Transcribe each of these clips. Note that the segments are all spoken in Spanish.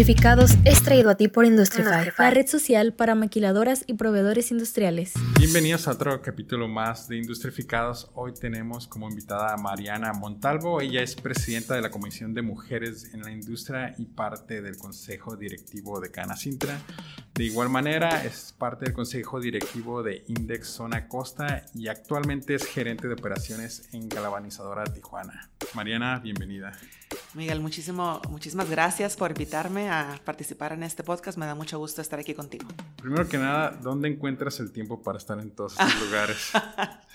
Industrificados es traído a ti por Industrify, la red social para maquiladoras y proveedores industriales. Bienvenidos a otro capítulo más de Industrificados. Hoy tenemos como invitada a Mariana Montalvo. Ella es presidenta de la Comisión de Mujeres en la Industria y parte del Consejo Directivo de Canacintra. De igual manera, es parte del Consejo Directivo de Index Zona Costa y actualmente es gerente de operaciones en Galvanizadora Tijuana. Mariana, bienvenida. Miguel, muchísimo, muchísimas gracias por invitarme a participar en este podcast. Me da mucho gusto estar aquí contigo. Primero que nada, ¿dónde encuentras el tiempo para estar en todos estos lugares?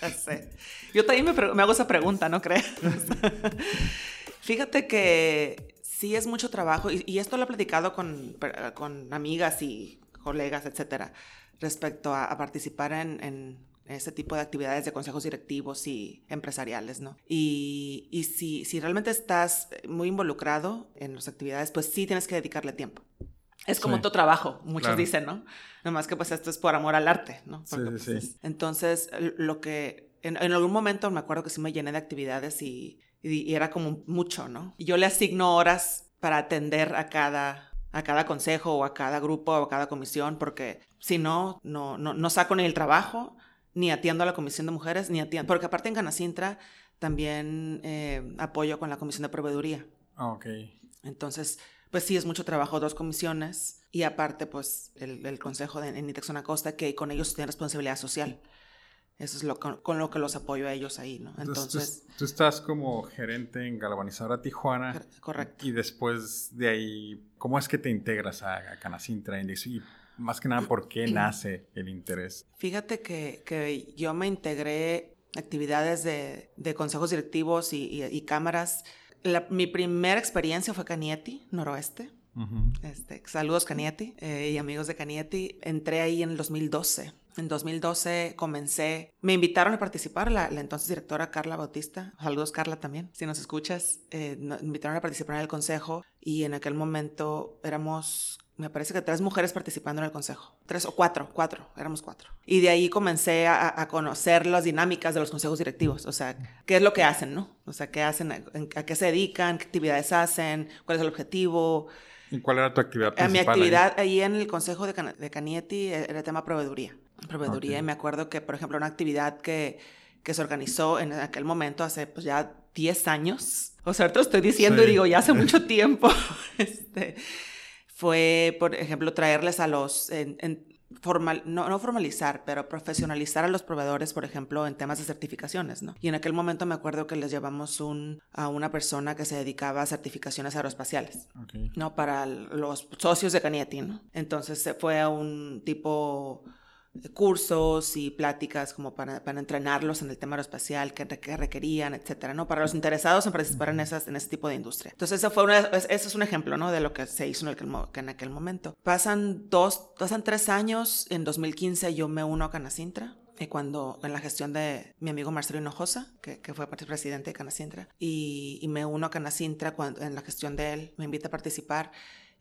Yo también me, hago esa pregunta, ¿no crees? Fíjate que sí es mucho trabajo y, esto lo he platicado con, con, amigas y colegas, etcétera, respecto a, participar en ese tipo de actividades de consejos directivos y empresariales, ¿no? Y, y si, si realmente estás muy involucrado en las actividades, pues sí tienes que dedicarle tiempo. Es como tu trabajo, muchos dicen, ¿no? Nomás que pues esto es por amor al arte, ¿no? sí, sí, sí. entonces, lo que en, en, algún momento me acuerdo que sí me llené de actividades y, y, era como mucho, ¿no? Y yo le asigno horas para atender a cada a cada consejo o a cada grupo o a cada comisión, porque si no, no, no, no saco ni el trabajo, ni atiendo a la Comisión de Mujeres, ni atiendo, porque aparte en Canacintra también eh, apoyo con la Comisión de Proveeduría. Ah, ok. Entonces, pues sí, es mucho trabajo, dos comisiones, y aparte, pues, el, Consejo de en Costa que con ellos tienen responsabilidad social. Eso es lo con, lo que los apoyo a ellos ahí, ¿no? Entonces... Tú, estás como gerente en Galvanizadora Tijuana. Correcto. Y después de ahí, ¿cómo es que te integras a, a Canacintra? Y más que nada, ¿por qué nace el interés? Fíjate que, que yo me integré actividades de, de consejos directivos y, y, cámaras. mi primera experiencia fue Canieti, Noroeste. este, saludos Canieti eh, y amigos de Canieti. Entré ahí en el 2012. En 2012 comencé, me invitaron a participar, la, la entonces directora Carla Bautista, saludos Carla también, si nos escuchas, eh, me invitaron a participar en el consejo y en aquel momento éramos me parece que tres mujeres participando en el consejo. Tres o cuatro, cuatro, éramos cuatro. Y de ahí comencé a, conocer las dinámicas de los consejos directivos, o sea, qué es lo que hacen, ¿no? O sea, qué hacen, a, qué se dedican, qué actividades hacen, cuál es el objetivo. ¿Y cuál era tu actividad principal? mi actividad ahí? en el consejo de, de Canieti era el tema proveeduría. Proveeduría, y me acuerdo que, por ejemplo, una actividad que, que se organizó en aquel momento hace pues ya 10 años, o sea, lo estoy diciendo y digo, ya hace mucho tiempo, este fue, por ejemplo, traerles a los, formal, no, no, formalizar, pero profesionalizar a los proveedores, por ejemplo, en temas de certificaciones, ¿no? Y en aquel momento me acuerdo que les llevamos un, a una persona que se dedicaba a certificaciones aeroespaciales, ¿no? Para los socios de Canieti, ¿no? Entonces fue a un tipo cursos y pláticas como para, para, entrenarlos en el tema aeroespacial que, que, requerían, etcétera, ¿no? Para los interesados en participar en, esas, en ese tipo de industria. Entonces, eso, fue una, ese es un ejemplo, ¿no? De lo que se hizo en aquel, en aquel momento. Pasan dos, pasan tres años, en 2015 yo me uno a Canacintra, y cuando en la gestión de mi amigo Marcelo Hinojosa, que, que fue presidente de Canacintra, y, y, me uno a Canacintra cuando, en la gestión de él, me invita a participar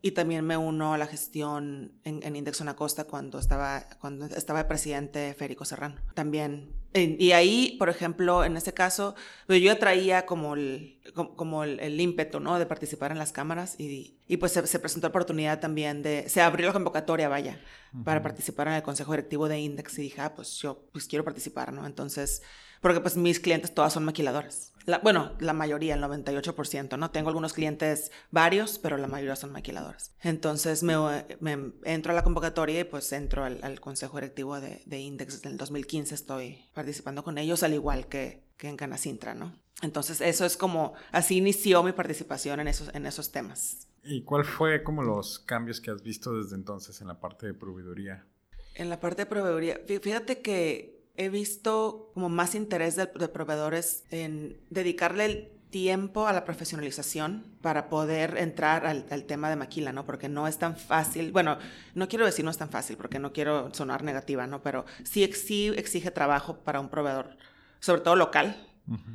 y también me uno a la gestión en, en Index Costa cuando estaba, cuando estaba el presidente Federico Serrano. También. Y ahí, por ejemplo, en este caso, pues yo traía como el, como el, ímpetu, ¿no? De participar en las cámaras y, y pues se, presentó la oportunidad también de, se abrió la convocatoria, vaya, para participar en el consejo directivo de Index y dije, ah, pues yo pues quiero participar, ¿no? Entonces, porque pues mis clientes todas son maquiladoras bueno, la mayoría, el 98%, ¿no? Tengo algunos clientes varios, pero la mayoría son maquiladores. Entonces me, me entro a la convocatoria y pues entro al, consejo directivo de, de, Index desde el 2015. Estoy participando con ellos, al igual que, que en Canacintra, ¿no? Entonces eso es como, así inició mi participación en esos, en esos temas. ¿Y cuál fue como los cambios que has visto desde entonces en la parte de proveeduría? En la parte de proveeduría, fíjate que he visto como más interés de, proveedores en dedicarle el tiempo a la profesionalización para poder entrar al, tema de maquila, ¿no? Porque no es tan fácil, bueno, no quiero decir no es tan fácil porque no quiero sonar negativa, ¿no? Pero sí, sí exige trabajo para un proveedor, sobre todo local.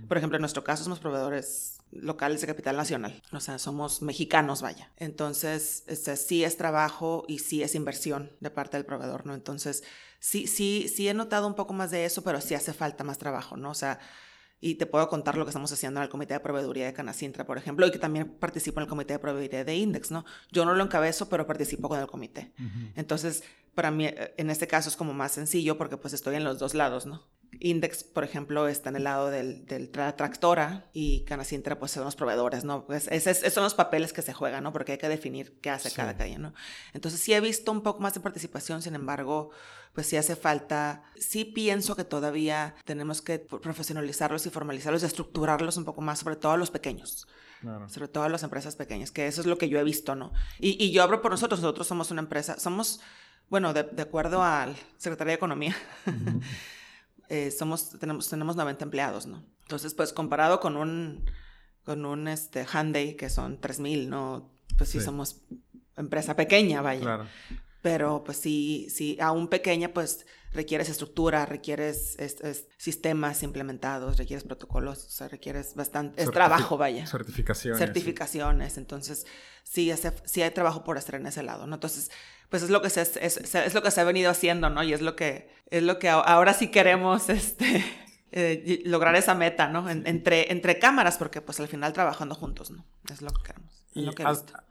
Por ejemplo, en nuestro caso somos proveedores locales de capital nacional, o sea, somos mexicanos, vaya. Entonces, este, sí es trabajo y sí es inversión de parte del proveedor, ¿no? Entonces, sí, sí, sí he notado un poco más de eso, pero sí hace falta más trabajo, ¿no? O sea, Y te puedo contar lo que estamos haciendo en el Comité de Proveeduría de Canacintra, por ejemplo, y que también participo en el Comité de Proveeduría de Index, ¿no? Yo no lo encabezo, pero participo con el comité. Entonces, para mí, eh, en este caso es como más sencillo porque pues estoy en los dos lados, ¿no? Index, por ejemplo, está en el lado del, del tractora y Canacintra pues son los proveedores, ¿no? Pues esos, son los papeles que se juegan, ¿no? Porque hay que definir qué hace cada calle, ¿no? Entonces sí he visto un poco más de participación, sin embargo, pues sí hace falta, sí pienso que todavía tenemos que profesionalizarlos y formalizarlos y estructurarlos un poco más, sobre todo a los pequeños. Sobre todo a las empresas pequeñas, que eso es lo que yo he visto, ¿no? Y, y yo hablo por nosotros, nosotros somos una empresa, somos, bueno, de, de acuerdo al Secretaría de Economía, eh, somos, tenemos, tenemos 90 empleados, ¿no? Entonces, pues comparado con un, con un este, Hyundai, que son 3.000, ¿no? Pues sí, somos empresa pequeña, vaya. Claro. Pero pues sí, sí, aún pequeña, pues requieres estructura, requieres sistemas implementados, requieres protocolos, o sea, requieres bastante, es trabajo, vaya. Certificaciones. Certificaciones, entonces sí, sí hay trabajo por hacer en ese lado, ¿no? Entonces, pues es lo que se, es, es, lo que se ha venido haciendo, ¿no? Y es lo que, es lo que ahora sí queremos, este... Eh, lograr esa meta, ¿no? entre, entre cámaras, porque pues al final trabajando juntos, ¿no? Es lo que queremos.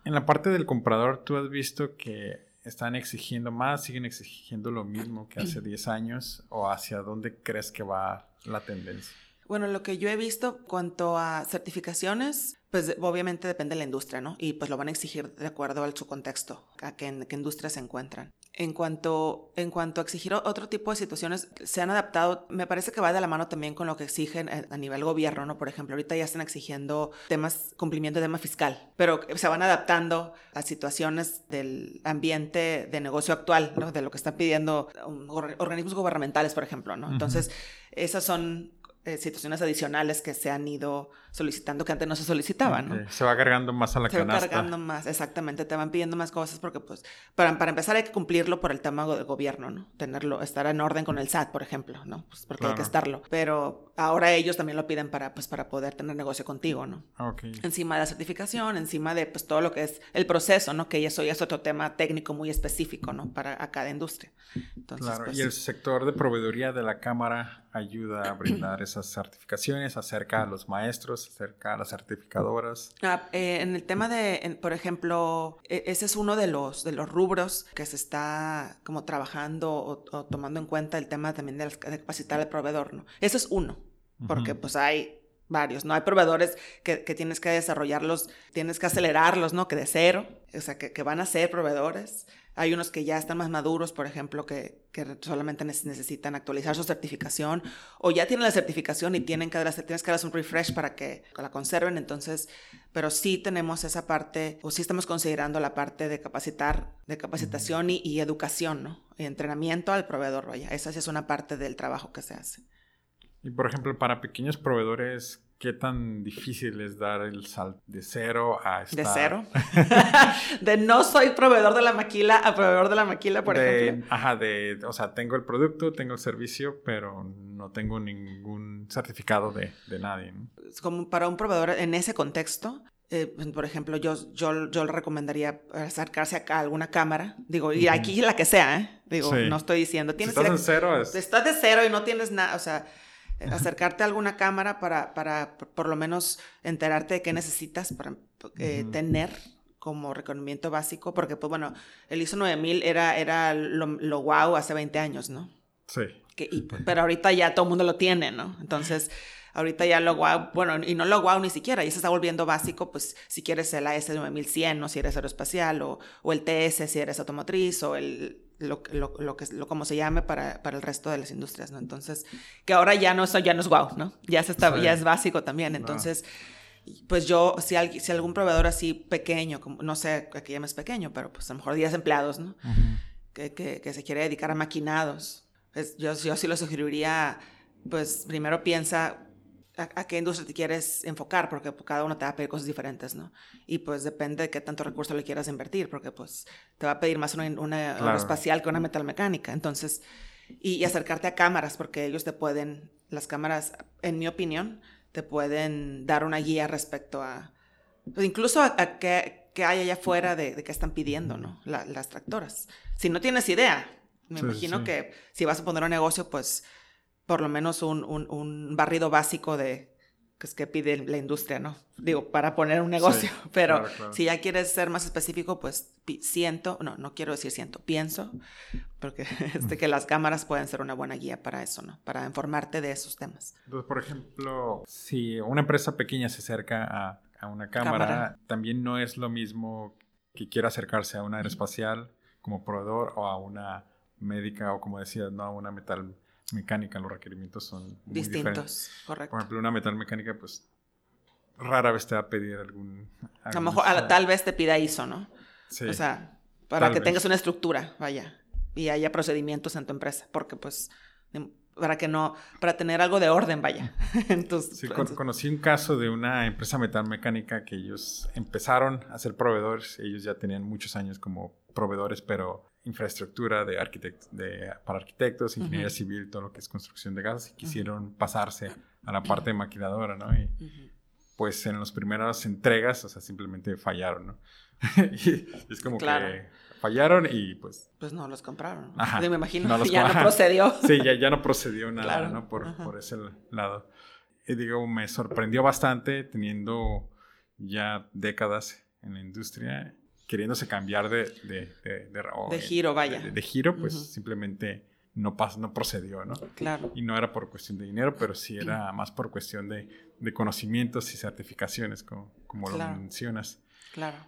en la parte del comprador, tú has visto que están exigiendo más, siguen exigiendo lo mismo que hace 10 años o hacia dónde crees que va la tendencia? Bueno, lo que yo he visto cuanto a certificaciones, pues obviamente depende de la industria, ¿no? Y pues lo van a exigir de acuerdo a su contexto, a qué, en qué industria se encuentran. En cuanto, en cuanto a exigir otro tipo de situaciones, se han adaptado, me parece que va de la mano también con lo que exigen a nivel gobierno, ¿no? Por ejemplo, ahorita ya están exigiendo temas, cumplimiento de tema fiscal, pero se van adaptando a situaciones del ambiente de negocio actual, ¿no? De lo que están pidiendo um, organismos gubernamentales, por ejemplo, ¿no? Entonces, esas son eh, situaciones adicionales que se han ido solicitando que antes no se solicitaban. ¿no? Se va cargando más a la se canasta. Se va cargando más, exactamente. Te van pidiendo más cosas porque, pues, para, para empezar hay que cumplirlo por el tema del gobierno, ¿no? Tenerlo, estar en orden con el SAT, por ejemplo, ¿no? Pues porque hay que estarlo. Pero ahora ellos también lo piden para, pues, para poder tener negocio contigo, ¿no? Okay. Encima de la certificación, encima de, pues, todo lo que es el proceso, ¿no? Que eso ya es otro tema técnico muy específico, ¿no? Para a cada industria. Entonces, claro, pues, y el sector de proveeduría de la Cámara ayuda a brindar esas certificaciones acerca a los maestros, acerca a las certificadoras. Ah, eh, en el tema de, por ejemplo, e, ese es uno de los, de los rubros que se está como trabajando o, tomando en cuenta el tema también de, capacitar al proveedor, ¿no? Ese es uno, porque pues hay varios, ¿no? Hay proveedores que, que, tienes que desarrollarlos, tienes que acelerarlos, ¿no? Que de cero, o sea, que, que van a ser proveedores. Hay unos que ya están más maduros, por ejemplo, que, que solamente necesitan actualizar su certificación o ya tienen la certificación y tienen que, tienes que darles un refresh para que la conserven. Entonces, pero sí tenemos esa parte, o sí estamos considerando la parte de capacitar, de capacitación y, educación, ¿no? Y entrenamiento al proveedor, vaya. Esa sí es una parte del trabajo que se hace. Y por ejemplo, para pequeños proveedores, ¿Qué tan difícil es dar el salto de cero a estar... ¿De cero? de no soy proveedor de la maquila a proveedor de la maquila, por ejemplo. Ajá, de... O sea, tengo el producto, tengo el servicio, pero no tengo ningún certificado de, de nadie. Como para un proveedor en ese contexto, eh, por ejemplo, yo, yo, yo le recomendaría acercarse a alguna cámara. Digo, y aquí la que sea, ¿eh? Digo, no estoy diciendo... Tienes si estás en cero es... Estás de cero y no tienes nada, o sea acercarte a alguna cámara para, para por lo menos enterarte de qué necesitas para eh, tener como reconocimiento básico, porque pues bueno, el ISO 9000 era, era lo, lo wow hace 20 años, ¿no? Sí. Que, pero ahorita ya todo el mundo lo tiene, ¿no? Entonces, ahorita ya lo wow, bueno, y no lo wow ni siquiera, ya se está volviendo básico, pues si quieres el AS 9100 o si eres aeroespacial, o, o el TS si eres automotriz, o el lo, lo, lo, que, lo como se llame para, para, el resto de las industrias, ¿no? Entonces, que ahora ya no, eso ya no es wow, ¿no? Ya, se está, ya es básico también. Entonces, pues yo, si, si algún proveedor así pequeño, como, no sé qué llames pequeño, pero pues a lo mejor 10 empleados, ¿no? que, que, que, se quiere dedicar a maquinados, pues yo, yo sí lo sugeriría, pues primero piensa a, qué industria te quieres enfocar, porque cada uno te va a pedir cosas diferentes, ¿no? Y pues depende de qué tanto recurso le quieras invertir, porque pues te va a pedir más una, una, espacial que una metalmecánica. Entonces, y, acercarte a cámaras, porque ellos te pueden, las cámaras, en mi opinión, te pueden dar una guía respecto a, pues, incluso a, qué, qué, hay allá afuera de, de qué están pidiendo, ¿no? las tractoras. Si no tienes idea, me imagino que si vas a poner un negocio, pues por lo menos un, un, un barrido básico de que es que pide la industria, ¿no? Digo, para poner un negocio, Sí, pero claro, claro. si ya quieres ser más específico, pues siento, no, no quiero decir siento, pienso, porque este, que las cámaras pueden ser una buena guía para eso, ¿no? Para informarte de esos temas. Entonces, por ejemplo, si una empresa pequeña se acerca a, a una cámara, Cámara. también no es lo mismo que quiera acercarse a una aeroespacial como proveedor o a una médica o como decías, no a una metal mecánica. Los requerimientos son muy diferentes. Distintos, correcto. Por ejemplo, una metal mecánica, pues rara vez te va a pedir algún. A lo mejor, a tal vez te pida ISO, ¿no? Sí. O sea, para Tal que vez. tengas una estructura, vaya, y haya procedimientos en tu empresa, porque pues, para que no, para tener algo de orden, vaya. en tus- Sí, con- conocí un caso de una empresa metal mecánica que ellos empezaron a ser proveedores. Ellos ya tenían muchos años como proveedores, pero infraestructura de arquitect de, para arquitectos, ingeniería Ujú. civil, todo lo que es construcción de gases, y quisieron pasarse a la parte de maquinadora, ¿no? Y Ujú. pues en las primeras entregas, o sea, simplemente fallaron, ¿no? y es como Claro. que fallaron y pues Pues no los compraron. Ajá. Me imagino, No los ya no procedió. Sí, ya, ya no procedió nada, Claro, ¿no? Por, por ese lado. Y digo, me sorprendió bastante teniendo ya décadas en la industria, queriéndose cambiar de... De, de, de- eh, giro, vaya. De, giro, pues simplemente no, pas, no procedió, ¿no? Claro. Y no era por cuestión de dinero, pero sí era más por cuestión de, de conocimientos y certificaciones, como, como Claro. lo mencionas. Claro.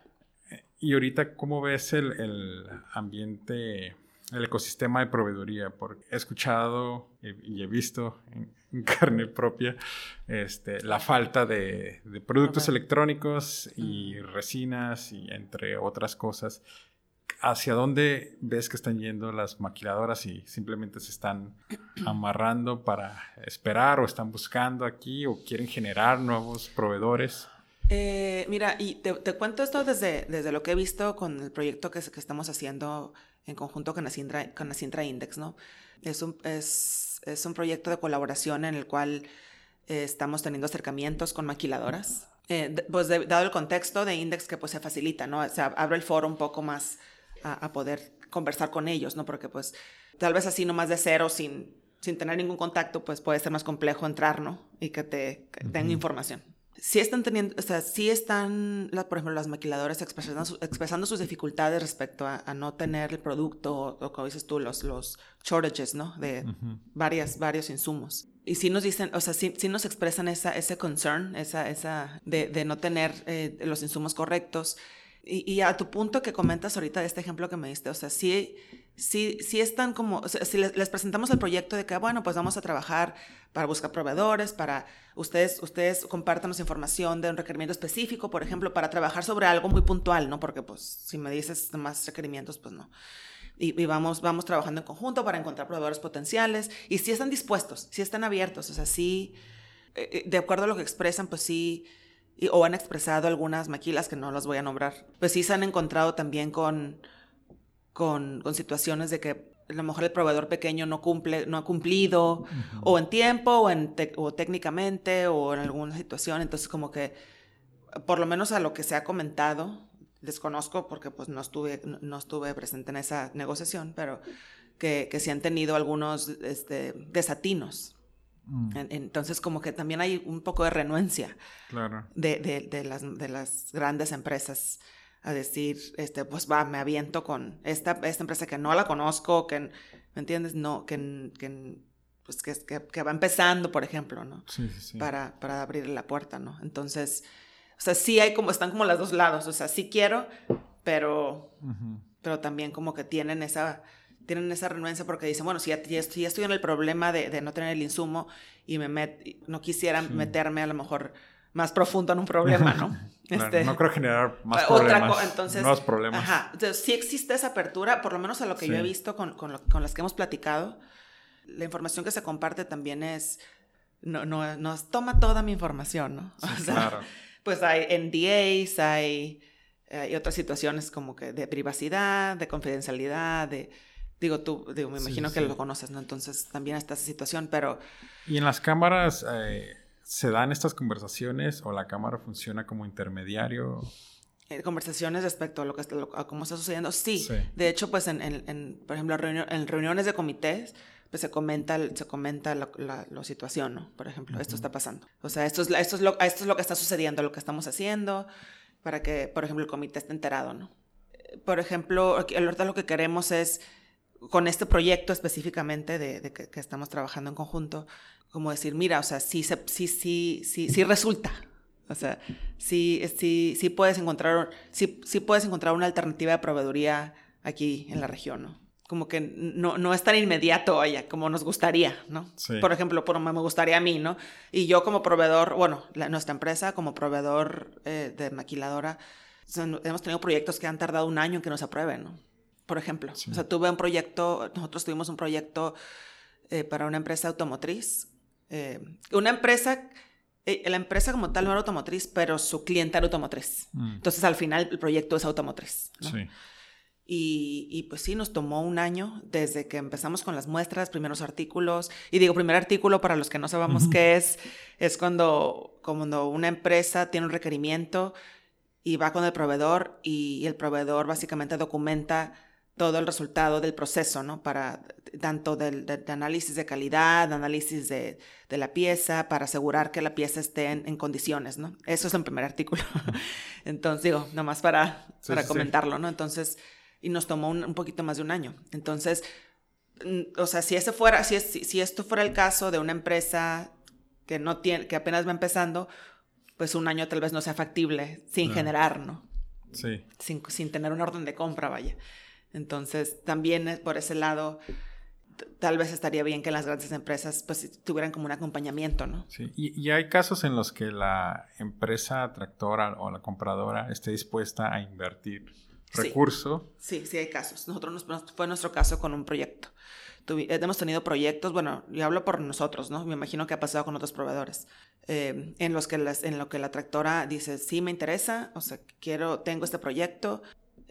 Y ahorita, ¿cómo ves el, el ambiente, el ecosistema de proveeduría? Porque he escuchado y he visto en, en carne propia este, la falta de, de productos electrónicos y resinas y entre otras cosas. ¿Hacia dónde ves que están yendo las maquiladoras y simplemente se están amarrando para esperar o están buscando aquí o quieren generar nuevos proveedores? Eh, mira, y te, te cuento esto desde, desde lo que he visto con el proyecto que, que estamos haciendo en conjunto con Asintra, con Asintra Index, ¿no? Es un, es, es un proyecto de colaboración en el cual eh, estamos teniendo acercamientos con maquiladoras. Eh, pues de- dado el contexto de Index que pues se facilita, ¿no? O sea, abro el foro un poco más a, a poder conversar con ellos, ¿no? Porque pues tal vez así nomás de cero, sin, sin tener ningún contacto, pues puede ser más complejo entrar, ¿no? Y que te que den información. Sí están teniendo, o sea, sí están, la- por ejemplo, las maquiladoras expresando, su- expresando sus dificultades respecto a, a no tener el producto o, o como dices tú, los, los shortages, ¿no? De varias, varios insumos. Y sí nos dicen, o sea, sí, sí nos expresan esa, ese concern, esa, esa de, de no tener eh, los insumos correctos. Y, y a tu punto que comentas ahorita de este ejemplo que me diste, o sea, sí, sí, sí están como, o sea, si les, les presentamos el proyecto de que, bueno, pues vamos a trabajar para buscar proveedores, para ustedes, ustedes compártanos información de un requerimiento específico, por ejemplo, para trabajar sobre algo muy puntual, ¿no? Porque pues si me dices más requerimientos, pues no. Y, y vamos, vamos trabajando en conjunto para encontrar proveedores potenciales. Y sí están dispuestos, sí están abiertos, o sea, sí, eh, eh, de acuerdo a lo que expresan, pues sí, y- o han expresado algunas maquilas que no las voy a nombrar, pues sí se han encontrado también con, con, con situaciones de que a lo mejor el proveedor pequeño no cumple, no ha cumplido, o en tiempo, o, en o técnicamente, o en alguna situación. Entonces, como que, por lo menos a lo que se ha comentado, desconozco porque pues no estuve, no, no estuve presente en esa negociación, pero que, que sí han tenido algunos este, desatinos. Mm, En- Entonces, como que también hay un poco de renuencia claro. de, de- de las, de las grandes empresas a decir, este, pues va, me aviento con esta, esta empresa que no la conozco, que, ¿me entiendes? No, que, que, pues que, que, que va empezando, por ejemplo, ¿no? Sí, sí, sí. Para, para abrir la puerta, ¿no? Entonces, o sea, sí hay como, están como los dos lados, o sea, sí quiero, pero, Ujú. pero también como que tienen esa, tienen esa renuencia porque dicen, bueno, si ya, ya estoy, ya estoy en el problema de, de no tener el insumo y me met, no quisiera meterme a lo mejor más profundo en un problema, ¿no? Claro, Este, no quiero generar más otra problemas. co- entonces, nuevos problemas. Ajá, entonces sí existe esa apertura, por lo menos a lo que yo he visto con, con, lo- con las que hemos platicado. La información que se comparte también es, no, no, no es, toma toda mi información, ¿no? Sí, O sea, claro. pues hay NDAs, hay, hay otras situaciones como que de privacidad, de confidencialidad, de... Digo, tú, digo, me imagino sí, que lo conoces, ¿no? Entonces también está esa situación, pero Y en las cámaras, eh, ¿se dan estas conversaciones o la cámara funciona como intermediario? eh, conversaciones respecto a lo que está, a cómo está sucediendo, sí. Sí. De hecho, pues en, en- en, por ejemplo, en reuniones de comités, pues se comenta, se comenta la, la, situación, ¿no? Por ejemplo, esto está pasando. O sea, esto es, esto, es lo, esto es lo que está sucediendo, lo que estamos haciendo, para que, por ejemplo, el comité esté enterado, ¿no? Por ejemplo, ahorita lo que queremos es, con este proyecto específicamente de, que, que, estamos trabajando en conjunto, como decir, mira, o sea, sí, sí, sí, sí, sí resulta. O sea, sí, sí, sí puedes encontrar, sí, sí puedes encontrar una alternativa de proveeduría aquí en la región, ¿no? como que no, no es tan inmediato allá como nos gustaría, ¿no? Por ejemplo, por, me gustaría a mí, ¿no? Y yo como proveedor, bueno, nuestra empresa como proveedor eh, de maquiladora, hemos tenido proyectos que han tardado un año en que nos aprueben, ¿no? Por ejemplo, o sea, tuve un proyecto, nosotros tuvimos un proyecto eh, para una empresa automotriz, eh, una empresa la empresa como tal no era automotriz, pero su cliente era automotriz. Mm. Entonces, al final, el proyecto es automotriz. ¿no? Sí. Y, pues sí, nos tomó un año desde que empezamos con las muestras, primeros artículos. Y digo, primer artículo para los que no sabemos qué es, es cuando, cuando una empresa tiene un requerimiento y va con el proveedor y, el proveedor básicamente documenta todo el resultado del proceso, ¿no? Para tanto del, de, análisis de calidad, análisis de, de, la pieza, para asegurar que la pieza esté en, condiciones, ¿no? Eso es el primer artículo. Entonces, digo, nomás para, para comentarlo, ¿no? Entonces, y nos tomó un, poquito más de un año. Entonces, o sea, si, ese fuera, si, si esto fuera el caso de una empresa que, no tiene, que apenas va empezando, pues un año tal vez no sea factible sin generar, ¿no? Sí. Sin, sin tener un orden de compra, vaya. Entonces, también por ese lado, tal vez estaría bien que las grandes empresas pues tuvieran como un acompañamiento, ¿no? Sí, y, y, hay casos en los que la empresa tractora o la compradora esté dispuesta a invertir recurso. Sí, sí, hay casos. Nosotros nos, fue nuestro caso con un proyecto. hemos tenido proyectos, bueno, yo hablo por nosotros, ¿no? Me imagino que ha pasado con otros proveedores, eh, en los que las, en lo que la tractora dice, sí me interesa, o sea, quiero, tengo este proyecto.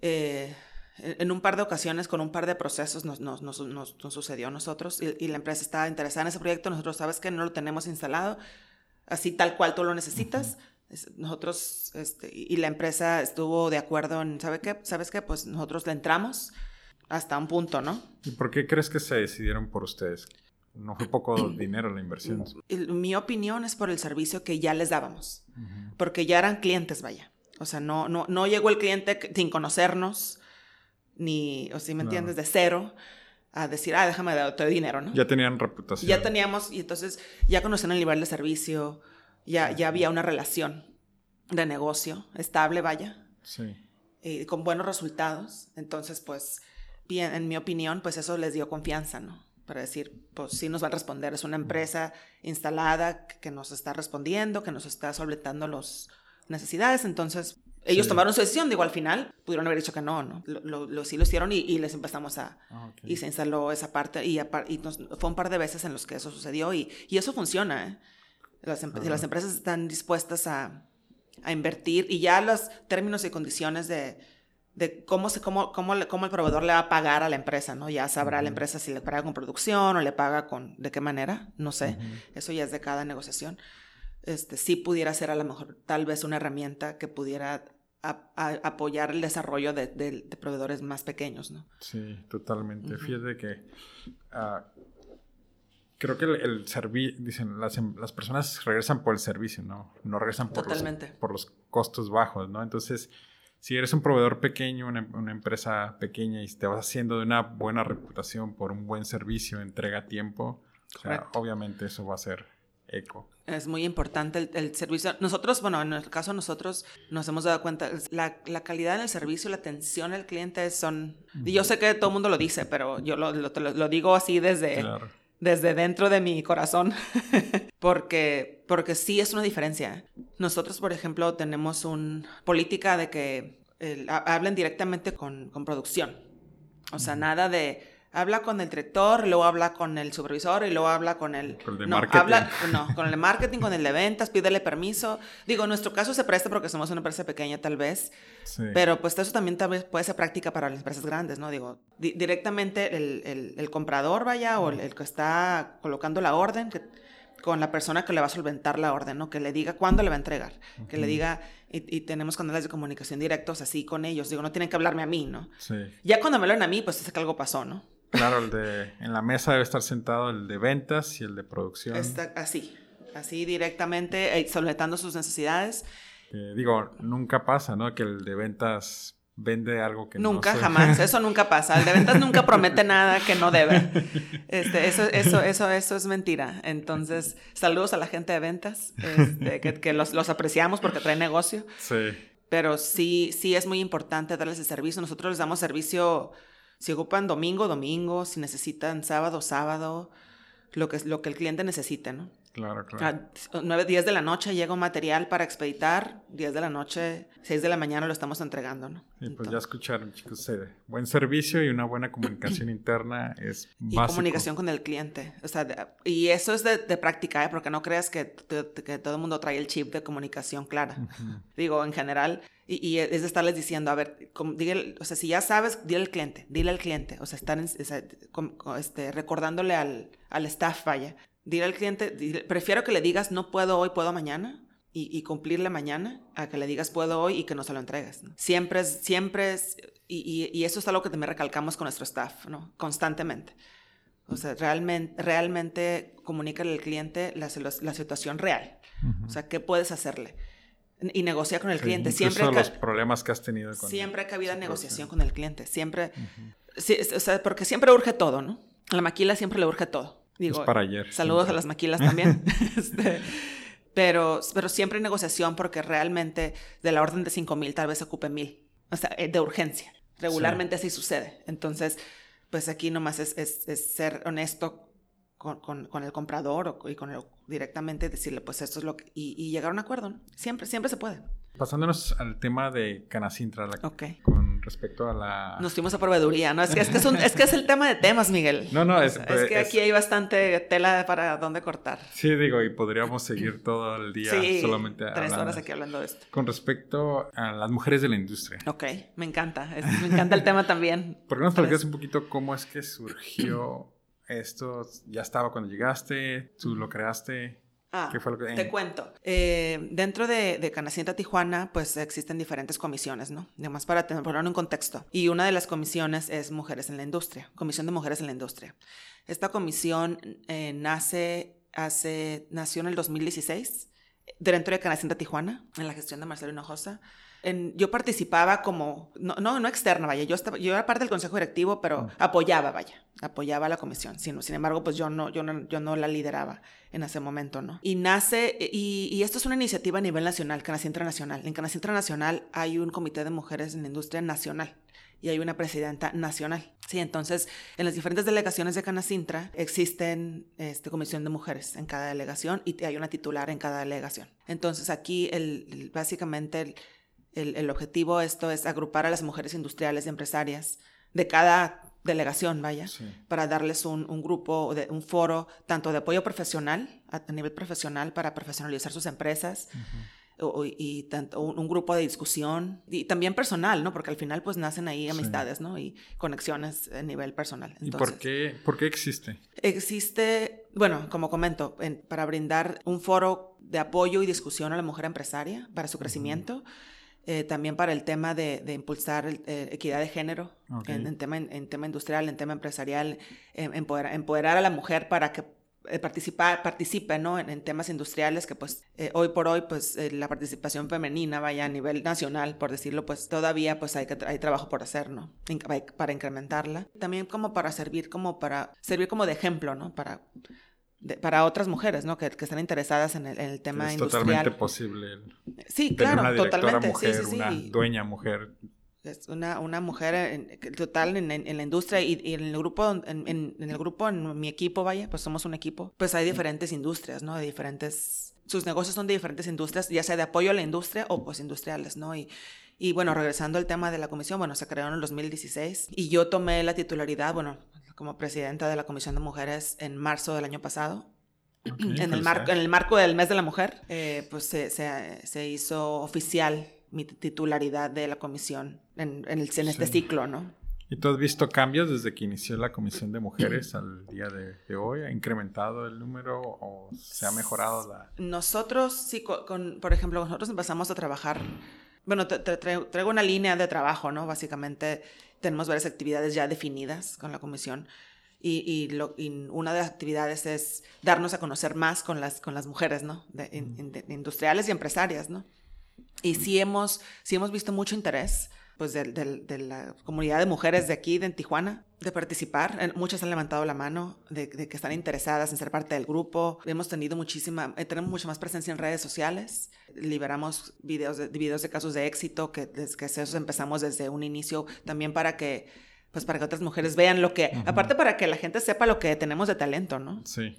Eh, en un par de ocasiones, con un par de procesos, nos, nos, nos, nos sucedió a nosotros y, la empresa estaba interesada en ese proyecto. Nosotros, sabes que no lo tenemos instalado, así tal cual tú lo necesitas. Nosotros, este, y la empresa estuvo de acuerdo en, ¿sabe qué? ¿Sabes qué? Pues nosotros le entramos hasta un punto, ¿no? ¿Y por qué crees que se decidieron por ustedes? No fue poco dinero la inversión. Mi opinión es por el servicio que ya les dábamos, porque ya eran clientes, vaya. O sea, no, no, no llegó el cliente sin conocernos, ni, o si me entiendes, de cero, a decir, ah, déjame darte dinero, ¿no? Ya tenían reputación. Ya teníamos, y entonces ya conocían el nivel de servicio, ya, ya había una relación de negocio estable, vaya. Sí. Y con buenos resultados. Entonces, pues, bien, en mi opinión, pues eso les dio confianza, ¿no? Para decir, pues sí nos va a responder. Es una empresa instalada que nos está respondiendo, que nos está solventando las necesidades. Entonces, ellos tomaron su decisión. Digo, al final pudieron haber dicho que no, ¿no? Lo, sí lo hicieron y, les empezamos a... Ah, y se instaló esa parte. Y, y fue un par de veces en los que eso sucedió. Y, y eso funciona, ¿eh? Las, las empresas están dispuestas a, a, invertir y ya los términos y condiciones de, de cómo, se, cómo, cómo, cómo, el proveedor le va a pagar a la empresa, ¿no? Ya sabrá la empresa si le paga con producción o le paga con, de qué manera, no sé. Eso ya es de cada negociación. Este, sí pudiera ser a lo mejor tal vez una herramienta que pudiera apoyar el desarrollo de, de, proveedores más pequeños, ¿no? Sí, totalmente. Fíjate que uh, creo que el, servicio, dicen, las, em, las, personas regresan por el servicio, ¿no? No regresan por, Los, por los costos bajos, ¿no? Entonces, si eres un proveedor pequeño, una, una, empresa pequeña y te vas haciendo de una buena reputación por un buen servicio, entrega a tiempo, obviamente eso va a ser eco. Es muy importante el, el, servicio. Nosotros, bueno, en el caso nosotros nos hemos dado cuenta, la, la calidad en el servicio, la atención al cliente son... Y yo sé que todo el mundo lo dice, pero yo lo, lo, lo digo así desde... Claro desde dentro de mi corazón, porque, porque sí es una diferencia. Nosotros, por ejemplo, tenemos una política de que hablen directamente con, con producción. O sea, nada de habla con el director, luego habla con el supervisor y luego habla con el... Con el de no, marketing. Habla, no, con el de marketing, con el de ventas, pídele permiso. Digo, en nuestro caso se presta porque somos una empresa pequeña tal vez, sí. pero pues eso también tal vez puede ser práctica para las empresas grandes, ¿no? Digo, directamente el, el, el, comprador vaya o el, que está colocando la orden, que, con la persona que le va a solventar la orden, ¿no? Que le diga cuándo le va a entregar, que le diga, y, y, tenemos canales de comunicación directos así con ellos, digo, no tienen que hablarme a mí, ¿no? Sí. Ya cuando me hablan a mí, pues es que algo pasó, ¿no? Claro, el de en la mesa debe estar sentado el de ventas y el de producción. Está así, así directamente, eh, solicitando sus necesidades. Eh, digo, nunca pasa, ¿no? Que el de ventas vende algo que nunca, no se- jamás, eso nunca pasa. El de ventas nunca promete nada que no debe. Este, eso, eso, eso, eso es mentira. Entonces, saludos a la gente de ventas, este, que, que los, los apreciamos porque traen negocio. Sí. Pero sí, sí es muy importante darles el servicio. Nosotros les damos servicio si ocupan domingo, domingo, si necesitan sábado, sábado, lo que, lo que el cliente necesite, ¿no? Claro, claro. A 9, 10 de la noche llega un material para expeditar, 10 de la noche, 6 de la mañana lo estamos entregando, ¿no? Y pues Entonces- ya escucharon, chicos. eh, buen servicio y una buena comunicación interna es y básico. comunicación con el cliente. O sea, de- y eso es de, de práctica, ¿eh? porque no creas que, que todo el mundo trae el chip de comunicación clara. Ujú. Digo, en general, y, y es de estarles diciendo, a ver, como, dígale- o sea, si ya sabes, dile al cliente, dile al cliente, o sea, estar en- o sea, com- este, recordándole al, al staff, vaya, dile al cliente, dile- prefiero que le digas, no puedo hoy, puedo mañana, y, y cumplirle mañana, a que le digas, puedo hoy, y que no se lo entregues. ¿no? Siempre es, siempre es, y, y- y eso es algo que también recalcamos con nuestro staff, ¿no? Constantemente. O sea, realmente, realmente comunícale al cliente la, la situación real. O sea, ¿qué puedes hacerle? Y negocia con el Sí, cliente. Siempre, los problemas que has tenido con siempre ha habido negociación con el cliente. Siempre, sí, o sea, porque siempre urge todo, ¿no? A la maquila siempre le urge todo. Digo, es para ayer. saludos a las maquilas también. Este, pero, pero siempre hay negociación porque realmente de la orden de 5 mil tal vez se ocupe mil. O sea, eh, de urgencia. Regularmente así sucede. Entonces, pues aquí nomás es, es- es ser honesto con, con- con el comprador o, y con el, directamente decirle, pues esto es lo que... Y, y llegar a un acuerdo, ¿no? Siempre, siempre se puede. Pasándonos al tema de Canacintra, la- Ok. con respecto a la... Nos fuimos a proveeduría, ¿no? Es que es, que es, un- es, que es el tema de temas, Miguel. No, no, es- es, que es- aquí hay bastante tela para dónde cortar. Sí, digo, y podríamos seguir todo el día Sí, solamente tres hablando. horas aquí hablando de esto. Con respecto a las mujeres de la industria. Ok, me encanta. me encanta el tema también. ¿Por qué no nos platicas un poquito cómo es que surgió esto? ¿Ya estaba cuando llegaste? ¿Tú lo creaste? Ah, ¿Qué fue lo que- Te cuento. Eh, dentro de, de Tijuana, pues existen diferentes comisiones, ¿no? Además, para tener, poner un contexto. Y una de las comisiones es Mujeres en la Industria, Comisión de Mujeres en la Industria. Esta comisión eh, nace, hace, nació en el 2016, dentro de Canacintra Tijuana, en la gestión de Marcelo Hinojosa. En- yo participaba como, no, no, no externa, vaya, yo, estaba, yo era parte del consejo directivo, pero Mm. apoyaba, vaya, apoyaba a la comisión. Sin, sin embargo, pues yo no, yo, no, yo no la lideraba en ese momento, ¿no? Y nace, y, y esto es una iniciativa a nivel nacional, Canacintra Nacional. En Canacintra Nacional hay un comité de mujeres en la industria nacional y hay una presidenta nacional. Sí, entonces en las diferentes delegaciones de Canacintra existen este, comisión de mujeres en cada delegación y hay una titular en cada delegación. Entonces aquí el, el- básicamente el, el- el objetivo de esto es agrupar a las mujeres industriales y empresarias de cada delegación, vaya, Sí. para darles un, un grupo, de, un foro, tanto de apoyo profesional, a, a nivel profesional, para profesionalizar sus empresas, o- y tanto un, un grupo de discusión, y también personal, ¿no? Porque al final pues nacen ahí Sí. amistades, ¿no? Y conexiones a nivel personal. ¿Y por qué, por qué existe? Existe, bueno, como comento, en- para brindar un foro de apoyo y discusión a la mujer empresaria para su crecimiento, eh, también para el tema de, de impulsar eh, equidad de género en, en tema, en tema industrial, en tema empresarial, em- empoderar, empoderar a la mujer para que eh, participa, participe ¿no? en, temas industriales que pues eh, hoy por hoy pues la participación femenina vaya a nivel nacional por decirlo pues todavía pues hay, que, hay trabajo por hacer ¿no? Para incrementarla también como para servir como para servir como de ejemplo ¿no? para de- para otras mujeres ¿no? que, que están interesadas en el, en el tema es industrial totalmente posible sí tener claro una directora totalmente mujer, sí sí sí una dueña mujer. es una, una mujer en- total en, en- la industria y, y en el grupo, en, el grupo, en mi equipo, vaya, pues somos un equipo, pues hay diferentes industrias, ¿no? De diferentes, sus negocios son de diferentes industrias, ya sea de apoyo a la industria o pues industriales, ¿no? Y, y bueno, regresando al tema de la comisión, bueno, se creó en el 2016 y yo tomé la titularidad, bueno, como presidenta de la Comisión de Mujeres en marzo del año pasado. Ok, en, el marco, en el marco del mes de la mujer, eh, pues se, se- se hizo oficial mi titularidad de la comisión en, en el- en este Sí. ciclo, ¿no? ¿Y tú has visto cambios desde que inició la Comisión de Mujeres al día de, de hoy? ¿Ha incrementado el número o se ha mejorado la...? Nosotros, sí, co- con, por ejemplo, nosotros empezamos a trabajar, bueno, traigo una línea de trabajo, ¿no? Básicamente, tenemos varias actividades ya definidas con la comisión. Y, y, lo, y, una de las actividades es darnos a conocer más con las, con las mujeres, ¿no? De, in, de, industriales y empresarias, ¿no? Y sí hemos, sí hemos visto mucho interés pues de, de, de, la comunidad de mujeres de aquí, de Tijuana, de participar. Muchas han levantado la mano de, de, que están interesadas en ser parte del grupo. Hemos tenido muchísima, eh, tenemos mucha más presencia en redes sociales. Liberamos videos de, videos de casos de éxito, que desde que eso empezamos desde un inicio, también para que pues para que otras mujeres vean lo que, uh -huh. aparte para que la gente sepa lo que tenemos de talento, ¿no? Sí.